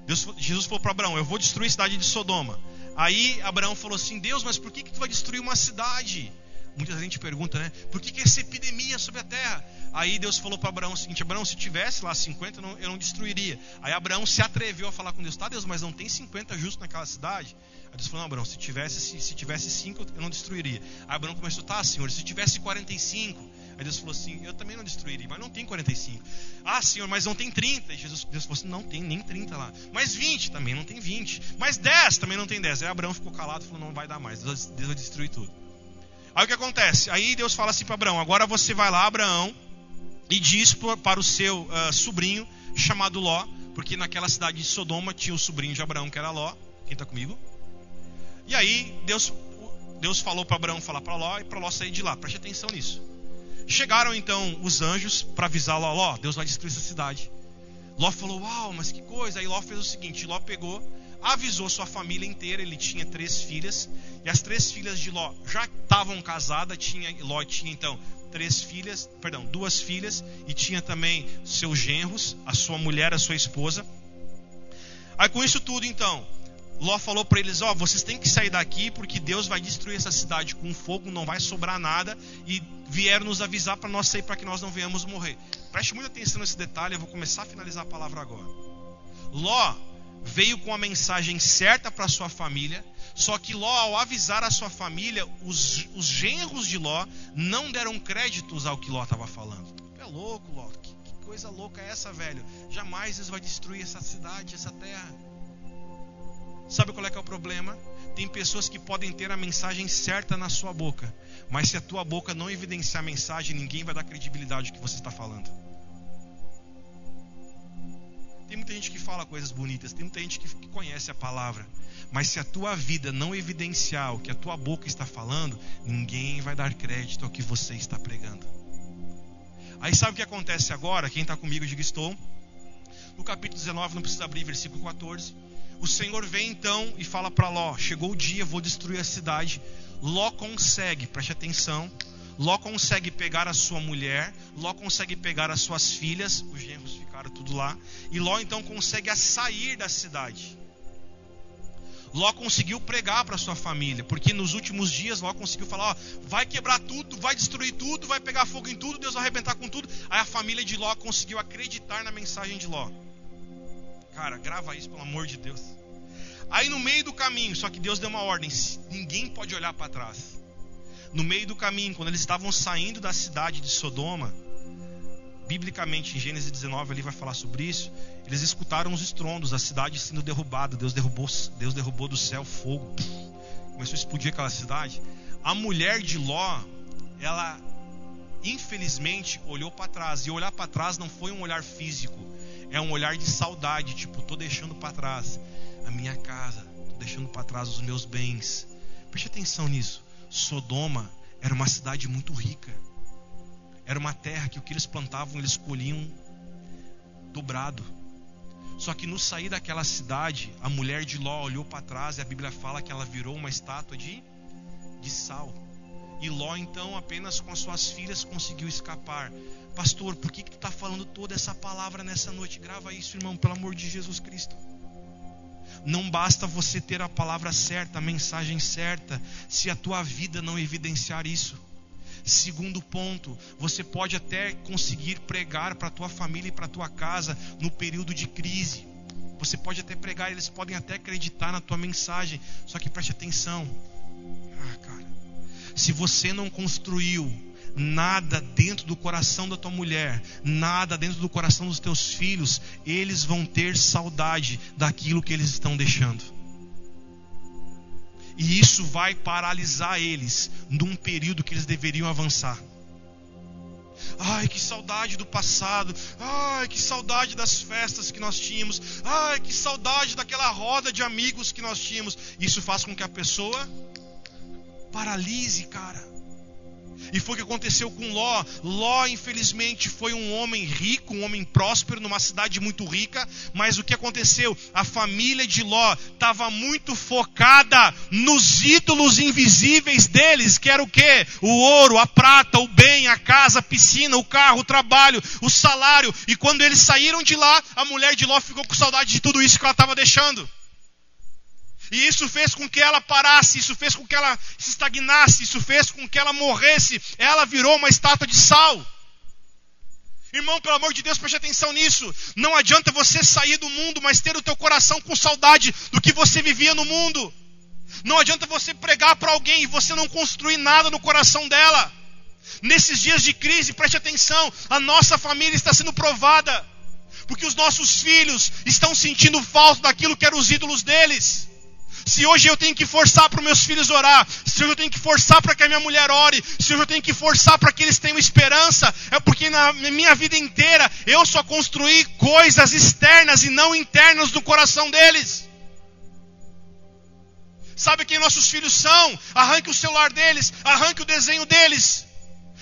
Deus, Jesus falou para Abraão: eu vou destruir a cidade de Sodoma. Aí Abraão falou assim: Deus, mas por que, que tu vai destruir uma cidade? Muita gente pergunta, né? Por que, que essa epidemia sobre a terra? Aí Deus falou para Abraão o seguinte: Abraão, se tivesse lá 50, eu não, eu não destruiria. Aí Abraão se atreveu a falar com Deus: Tá, Deus, mas não tem 50 justos naquela cidade? Aí Deus falou: Não, Abraão, se tivesse, se, se tivesse 5, eu não destruiria. Aí Abraão começou: Tá, Senhor, se tivesse 45. Aí Deus falou assim: Eu também não destruiria, mas não tem 45. Ah, Senhor, mas não tem 30. E Jesus, Deus falou assim: Não tem nem 30 lá. Mas 20 também não tem 20. Mas 10 também não tem 10. Aí Abraão ficou calado e falou: Não vai dar mais. Deus, Deus vai destruir tudo. Aí o que acontece? Aí Deus fala assim para Abraão: Agora você vai lá, Abraão, e diz para o seu uh, sobrinho chamado Ló, porque naquela cidade de Sodoma tinha o sobrinho de Abraão que era Ló. Quem está comigo? E aí Deus, Deus falou para Abraão falar para Ló e para Ló sair de lá. Preste atenção nisso. Chegaram então os anjos para avisar Ló: Ló, Deus vai destruir essa cidade. Ló falou: Uau, mas que coisa. Aí Ló fez o seguinte: Ló pegou avisou sua família inteira, ele tinha três filhas, e as três filhas de Ló já estavam casadas, tinha, Ló tinha então três filhas, perdão, duas filhas, e tinha também seus genros, a sua mulher, a sua esposa. Aí com isso tudo então, Ló falou para eles: Ó, oh, vocês têm que sair daqui porque Deus vai destruir essa cidade com fogo, não vai sobrar nada. E vieram nos avisar para nós sair para que nós não venhamos morrer. Preste muita atenção nesse detalhe, eu vou começar a finalizar a palavra agora. Ló veio com a mensagem certa para sua família, só que Ló, ao avisar a sua família, os, os genros de Ló não deram créditos ao que Ló estava falando. É louco, Ló. Que, que, coisa louca é essa, velho? Jamais Deus vai destruir essa cidade, essa terra. Sabe qual é que é o problema? Tem pessoas que podem ter a mensagem certa na sua boca, mas se a tua boca não evidenciar a mensagem, ninguém vai dar credibilidade ao que você está falando. Tem muita gente que fala coisas bonitas, tem muita gente que, que conhece a palavra. Mas se a tua vida não evidenciar o que a tua boca está falando, ninguém vai dar crédito ao que você está pregando. Aí sabe o que acontece agora? Quem está comigo, diga estou. No capítulo 19, não precisa abrir, versículo 14. O Senhor vem então e fala para Ló: Chegou o dia, vou destruir a cidade. Ló consegue, preste atenção. Ló consegue pegar a sua mulher, Ló consegue pegar as suas filhas, os genros ficaram tudo lá. E Ló então consegue sair da cidade. Ló conseguiu pregar para sua família, porque nos últimos dias Ló conseguiu falar: ó, vai quebrar tudo, vai destruir tudo, vai pegar fogo em tudo, Deus vai arrebentar com tudo. Aí a família de Ló conseguiu acreditar na mensagem de Ló. Cara, grava isso pelo amor de Deus. Aí no meio do caminho, só que Deus deu uma ordem: ninguém pode olhar para trás. No meio do caminho, quando eles estavam saindo da cidade de Sodoma, biblicamente em Gênesis 19 ele vai falar sobre isso. Eles escutaram os estrondos, a cidade sendo derrubada. Deus derrubou, Deus derrubou do céu fogo. Começou a explodir aquela cidade. A mulher de Ló, ela infelizmente olhou para trás. E olhar para trás não foi um olhar físico, é um olhar de saudade, tipo, tô deixando para trás a minha casa, tô deixando para trás os meus bens. Preste atenção nisso. Sodoma era uma cidade muito rica. Era uma terra que o que eles plantavam, eles colhiam dobrado. Só que no sair daquela cidade, a mulher de Ló olhou para trás e a Bíblia fala que ela virou uma estátua de, de sal. E Ló, então, apenas com as suas filhas conseguiu escapar. Pastor, por que, que tu está falando toda essa palavra nessa noite? Grava isso, irmão, pelo amor de Jesus Cristo. Não basta você ter a palavra certa, a mensagem certa, se a tua vida não evidenciar isso. Segundo ponto, você pode até conseguir pregar para tua família e para tua casa no período de crise. Você pode até pregar, eles podem até acreditar na tua mensagem, só que preste atenção. Ah, cara. Se você não construiu nada dentro do coração da tua mulher, nada dentro do coração dos teus filhos, eles vão ter saudade daquilo que eles estão deixando. E isso vai paralisar eles num período que eles deveriam avançar. Ai, que saudade do passado. Ai, que saudade das festas que nós tínhamos. Ai, que saudade daquela roda de amigos que nós tínhamos. Isso faz com que a pessoa paralise, cara. E foi o que aconteceu com Ló. Ló, infelizmente, foi um homem rico, um homem próspero, numa cidade muito rica. Mas o que aconteceu? A família de Ló estava muito focada nos ídolos invisíveis deles, que era o que? O ouro, a prata, o bem, a casa, a piscina, o carro, o trabalho, o salário. E quando eles saíram de lá, a mulher de Ló ficou com saudade de tudo isso que ela estava deixando. E isso fez com que ela parasse, isso fez com que ela se estagnasse, isso fez com que ela morresse. Ela virou uma estátua de sal. Irmão, pelo amor de Deus, preste atenção nisso. Não adianta você sair do mundo, mas ter o teu coração com saudade do que você vivia no mundo. Não adianta você pregar para alguém e você não construir nada no coração dela. Nesses dias de crise, preste atenção, a nossa família está sendo provada. Porque os nossos filhos estão sentindo falta daquilo que eram os ídolos deles. Se hoje eu tenho que forçar para os meus filhos orar, se hoje eu tenho que forçar para que a minha mulher ore, se hoje eu tenho que forçar para que eles tenham esperança, é porque na minha vida inteira eu só construí coisas externas e não internas no coração deles. Sabe quem nossos filhos são? Arranque o celular deles, arranque o desenho deles.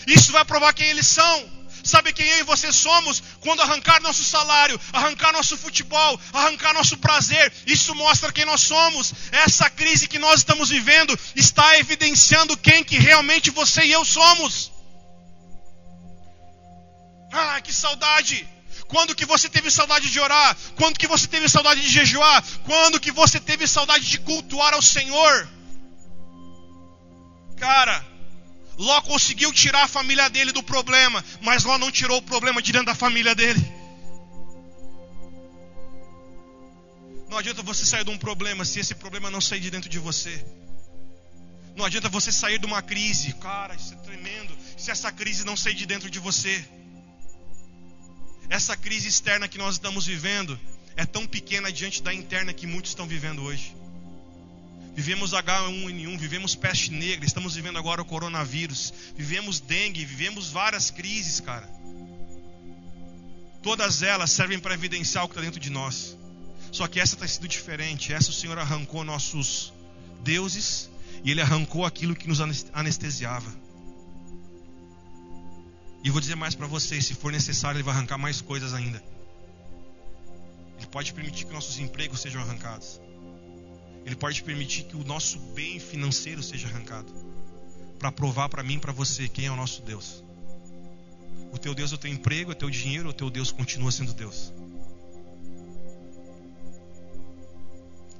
Isso vai provar quem eles são. Sabe quem eu e você somos? Quando arrancar nosso salário, arrancar nosso futebol, arrancar nosso prazer, isso mostra quem nós somos. Essa crise que nós estamos vivendo está evidenciando quem que realmente você e eu somos. Ah, que saudade! Quando que você teve saudade de orar? Quando que você teve saudade de jejuar? Quando que você teve saudade de cultuar ao Senhor? Cara, Ló conseguiu tirar a família dele do problema, mas Ló não tirou o problema de dentro da família dele. Não adianta você sair de um problema se esse problema não sair de dentro de você. Não adianta você sair de uma crise, cara, isso é tremendo, se essa crise não sair de dentro de você. Essa crise externa que nós estamos vivendo é tão pequena diante da interna que muitos estão vivendo hoje. Vivemos H1N1, vivemos peste negra, estamos vivendo agora o coronavírus, vivemos dengue, vivemos várias crises, cara. Todas elas servem para evidenciar o que está dentro de nós. Só que essa está sendo diferente. Essa o Senhor arrancou nossos deuses e Ele arrancou aquilo que nos anestesiava. E vou dizer mais para vocês: se for necessário, Ele vai arrancar mais coisas ainda. Ele pode permitir que nossos empregos sejam arrancados. Ele pode permitir que o nosso bem financeiro seja arrancado para provar para mim para você quem é o nosso Deus. O teu Deus é o teu emprego, é o teu dinheiro, o teu Deus continua sendo Deus.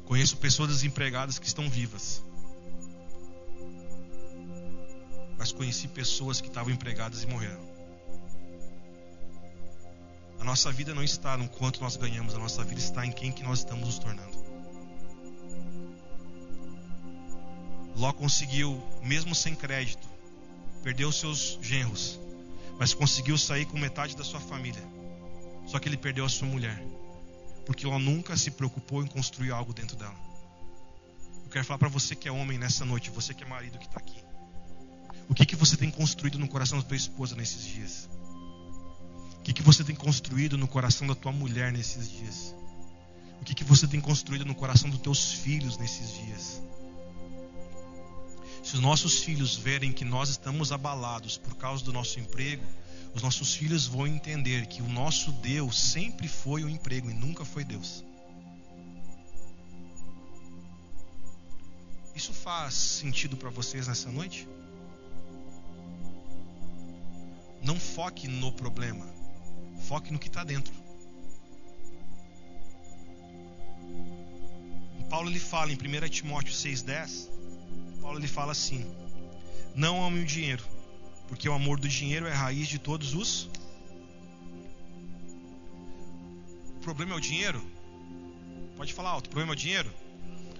Conheço pessoas desempregadas que estão vivas. Mas conheci pessoas que estavam empregadas e morreram. A nossa vida não está no quanto nós ganhamos, a nossa vida está em quem que nós estamos nos tornando. Ló conseguiu, mesmo sem crédito, perdeu seus genros, mas conseguiu sair com metade da sua família. Só que ele perdeu a sua mulher, porque Ló nunca se preocupou em construir algo dentro dela. Eu quero falar para você que é homem nessa noite, você que é marido que está aqui. O que, que você tem construído no coração da tua esposa nesses dias? O que, que você tem construído no coração da tua mulher nesses dias? O que, que você tem construído no coração dos teus filhos nesses dias? Se os nossos filhos verem que nós estamos abalados por causa do nosso emprego, os nossos filhos vão entender que o nosso Deus sempre foi o emprego e nunca foi Deus. Isso faz sentido para vocês nessa noite? Não foque no problema, foque no que está dentro. Paulo ele fala em 1 Timóteo 6,10 Paulo ele fala assim: Não ame o dinheiro, porque o amor do dinheiro é a raiz de todos os. O problema é o dinheiro? Pode falar alto. O problema é o dinheiro?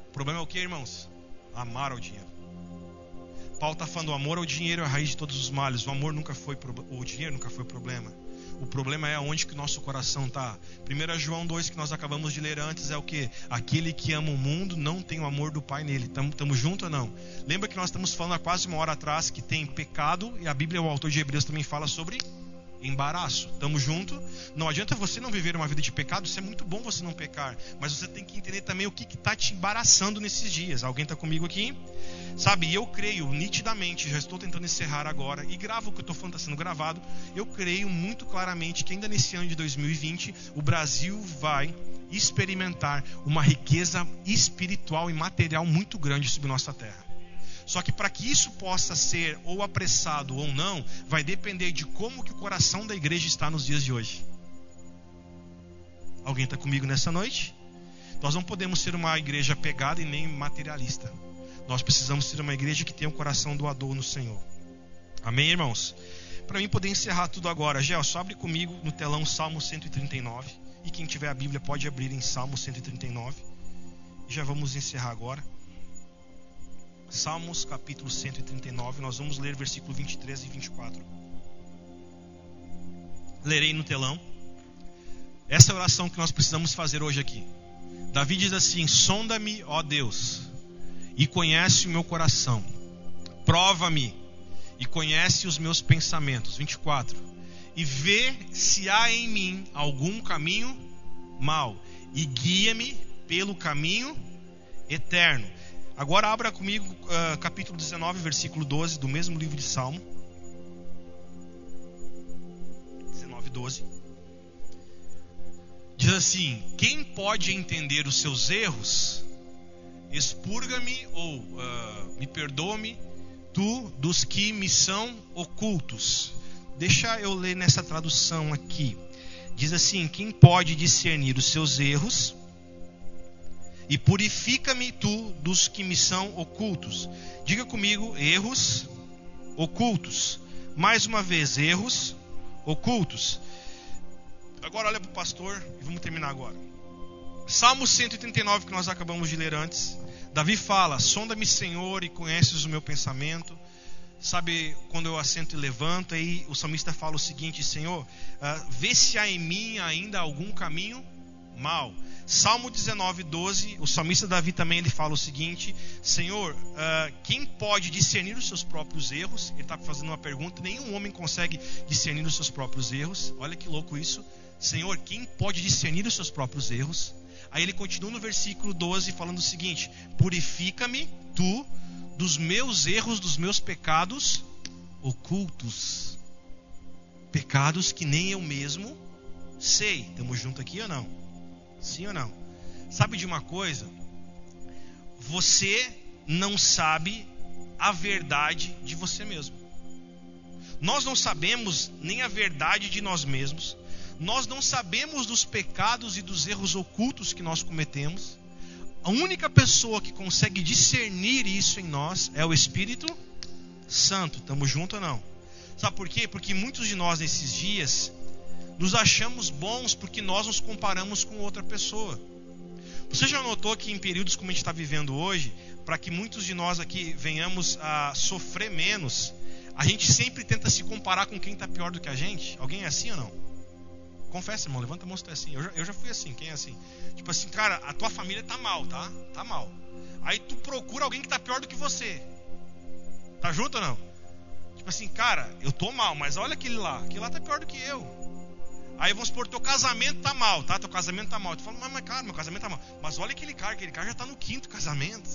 O problema é o que, irmãos? Amar ao dinheiro. Paulo está falando: o amor ao dinheiro é a raiz de todos os males. O amor nunca foi o dinheiro nunca foi problema. O problema é onde que nosso coração está. 1 João 2, que nós acabamos de ler antes, é o que? Aquele que ama o mundo não tem o amor do Pai nele. Estamos juntos ou não? Lembra que nós estamos falando há quase uma hora atrás que tem pecado, e a Bíblia, o autor de Hebreus também fala sobre embaraço. Estamos juntos. Não adianta você não viver uma vida de pecado, isso é muito bom você não pecar. Mas você tem que entender também o que está te embaraçando nesses dias. Alguém está comigo aqui? Sabe, eu creio nitidamente, já estou tentando encerrar agora, e gravo o que eu estou falando, está sendo gravado. Eu creio muito claramente que ainda nesse ano de 2020, o Brasil vai experimentar uma riqueza espiritual e material muito grande sobre nossa terra. Só que para que isso possa ser ou apressado ou não, vai depender de como que o coração da igreja está nos dias de hoje. Alguém está comigo nessa noite? Nós não podemos ser uma igreja pegada e nem materialista. Nós precisamos ser uma igreja que tenha o um coração doador no Senhor. Amém, irmãos? Para mim poder encerrar tudo agora, Gel, só abre comigo no telão Salmo 139. E quem tiver a Bíblia pode abrir em Salmo 139. Já vamos encerrar agora. Salmos capítulo 139, nós vamos ler versículo 23 e 24. Lerei no telão. Essa é a oração que nós precisamos fazer hoje aqui. Davi diz assim: Sonda-me, ó Deus, e conhece o meu coração. Prova-me e conhece os meus pensamentos. 24. E vê se há em mim algum caminho mau, e guia-me pelo caminho eterno. Agora abra comigo uh, capítulo 19, versículo 12 do mesmo livro de Salmo. 19, 12. Diz assim: Quem pode entender os seus erros? Expurga-me ou uh, me perdoa-me, tu dos que me são ocultos. Deixa eu ler nessa tradução aqui. Diz assim: Quem pode discernir os seus erros? E purifica-me tu dos que me são ocultos. Diga comigo, erros ocultos. Mais uma vez, erros ocultos. Agora olha para o pastor e vamos terminar agora. Salmo 139 que nós acabamos de ler antes. Davi fala: Sonda-me, Senhor, e conheces o meu pensamento. Sabe quando eu assento e levanto, aí o salmista fala o seguinte: Senhor, uh, vê se há em mim ainda algum caminho mal. Salmo 19, 12, o salmista Davi também ele fala o seguinte: Senhor, uh, quem pode discernir os seus próprios erros? Ele está fazendo uma pergunta: nenhum homem consegue discernir os seus próprios erros. Olha que louco isso. Senhor, quem pode discernir os seus próprios erros? Aí ele continua no versículo 12 falando o seguinte: Purifica-me tu dos meus erros, dos meus pecados ocultos. Pecados que nem eu mesmo sei. Estamos juntos aqui ou não? Sim ou não? Sabe de uma coisa? Você não sabe a verdade de você mesmo. Nós não sabemos nem a verdade de nós mesmos. Nós não sabemos dos pecados e dos erros ocultos que nós cometemos. A única pessoa que consegue discernir isso em nós é o Espírito Santo. Estamos juntos ou não? Sabe por quê? Porque muitos de nós nesses dias nos achamos bons porque nós nos comparamos com outra pessoa. Você já notou que em períodos como a gente está vivendo hoje, para que muitos de nós aqui venhamos a sofrer menos, a gente sempre tenta se comparar com quem está pior do que a gente? Alguém é assim ou não? Confessa, irmão, levanta a mão se tu é assim. Eu já, eu já fui assim, quem é assim? Tipo assim, cara, a tua família tá mal, tá? Tá mal. Aí tu procura alguém que tá pior do que você. Tá junto ou não? Tipo assim, cara, eu tô mal, mas olha aquele lá. Aquele lá tá pior do que eu. Aí vamos supor, teu casamento tá mal, tá? Teu casamento tá mal. Tu fala, mas, mas cara, meu casamento tá mal. Mas olha aquele cara, aquele cara já tá no quinto casamento.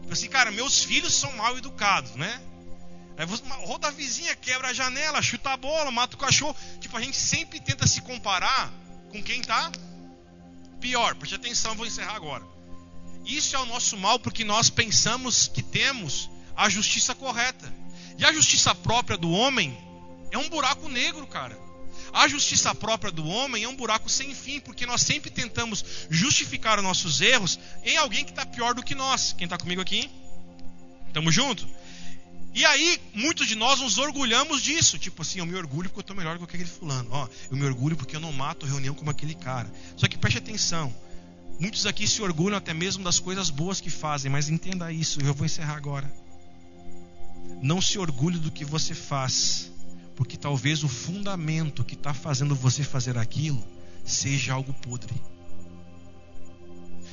Tipo assim, cara, meus filhos são mal educados, né? Aí você roda a vizinha, quebra a janela, chuta a bola, mata o cachorro. Tipo, a gente sempre tenta se comparar com quem está pior. Preste atenção, vou encerrar agora. Isso é o nosso mal porque nós pensamos que temos a justiça correta. E a justiça própria do homem é um buraco negro, cara. A justiça própria do homem é um buraco sem fim, porque nós sempre tentamos justificar os nossos erros em alguém que está pior do que nós. Quem está comigo aqui? Tamo junto? E aí, muitos de nós nos orgulhamos disso. Tipo assim, eu me orgulho porque eu estou melhor do que aquele fulano. Ó, eu me orgulho porque eu não mato reunião como aquele cara. Só que preste atenção. Muitos aqui se orgulham até mesmo das coisas boas que fazem, mas entenda isso, eu vou encerrar agora. Não se orgulhe do que você faz, porque talvez o fundamento que está fazendo você fazer aquilo seja algo podre.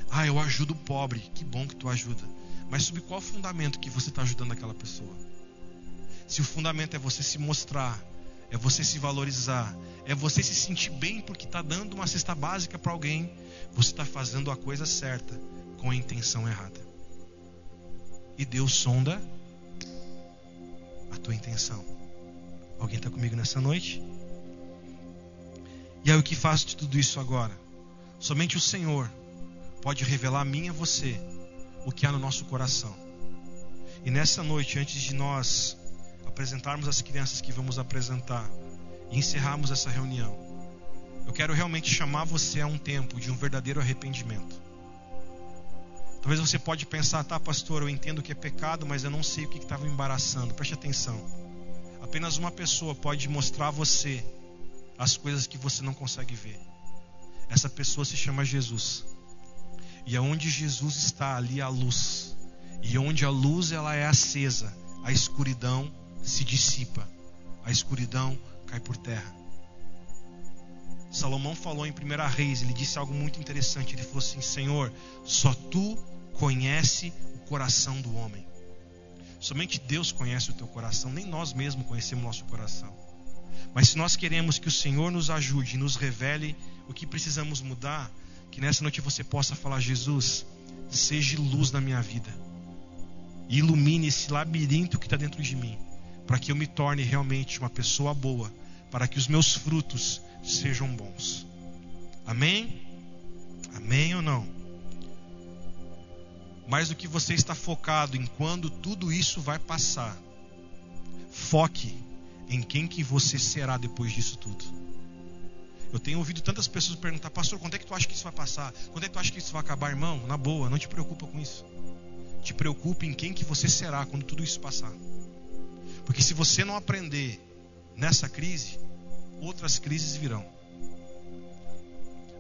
Ah, eu ajudo o pobre, que bom que tu ajuda. Mas sob qual fundamento que você está ajudando aquela pessoa? Se o fundamento é você se mostrar, é você se valorizar, é você se sentir bem porque está dando uma cesta básica para alguém, você está fazendo a coisa certa com a intenção errada. E Deus sonda a tua intenção. Alguém está comigo nessa noite? E aí o que faço de tudo isso agora? Somente o Senhor pode revelar a mim e a você o que há no nosso coração. E nessa noite, antes de nós apresentarmos as crianças que vamos apresentar e encerrarmos essa reunião, eu quero realmente chamar você a um tempo de um verdadeiro arrependimento. Talvez você pode pensar, tá, pastor, eu entendo que é pecado, mas eu não sei o que estava me embaraçando. Preste atenção. Apenas uma pessoa pode mostrar a você as coisas que você não consegue ver. Essa pessoa se chama Jesus. E aonde Jesus está, ali a luz. E onde a luz ela é acesa, a escuridão se dissipa. A escuridão cai por terra. Salomão falou em 1 Reis, ele disse algo muito interessante. Ele falou assim: Senhor, só tu conhece o coração do homem. Somente Deus conhece o teu coração, nem nós mesmos conhecemos o nosso coração. Mas se nós queremos que o Senhor nos ajude, nos revele o que precisamos mudar, que nessa noite você possa falar: Jesus, seja luz na minha vida, e ilumine esse labirinto que está dentro de mim, para que eu me torne realmente uma pessoa boa, para que os meus frutos sejam bons. Amém? Amém ou não? Mais do que você está focado em quando tudo isso vai passar, foque em quem que você será depois disso tudo. Eu tenho ouvido tantas pessoas perguntar, pastor, quando é que tu acha que isso vai passar? Quando é que tu acha que isso vai acabar, irmão? Na boa, não te preocupa com isso. Te preocupe em quem que você será quando tudo isso passar. Porque se você não aprender nessa crise, outras crises virão.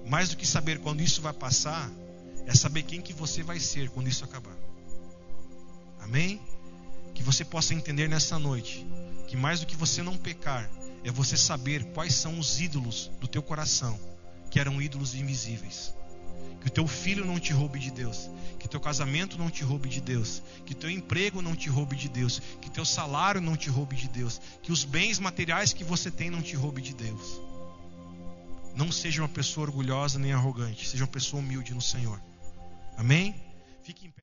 Mais do que saber quando isso vai passar, é saber quem que você vai ser quando isso acabar. Amém? Que você possa entender nessa noite que mais do que você não pecar, é você saber quais são os ídolos do teu coração, que eram ídolos invisíveis. Que o teu filho não te roube de Deus, que teu casamento não te roube de Deus, que teu emprego não te roube de Deus, que teu salário não te roube de Deus, que os bens materiais que você tem não te roube de Deus. Não seja uma pessoa orgulhosa nem arrogante, seja uma pessoa humilde no Senhor. Amém? Fique em pé.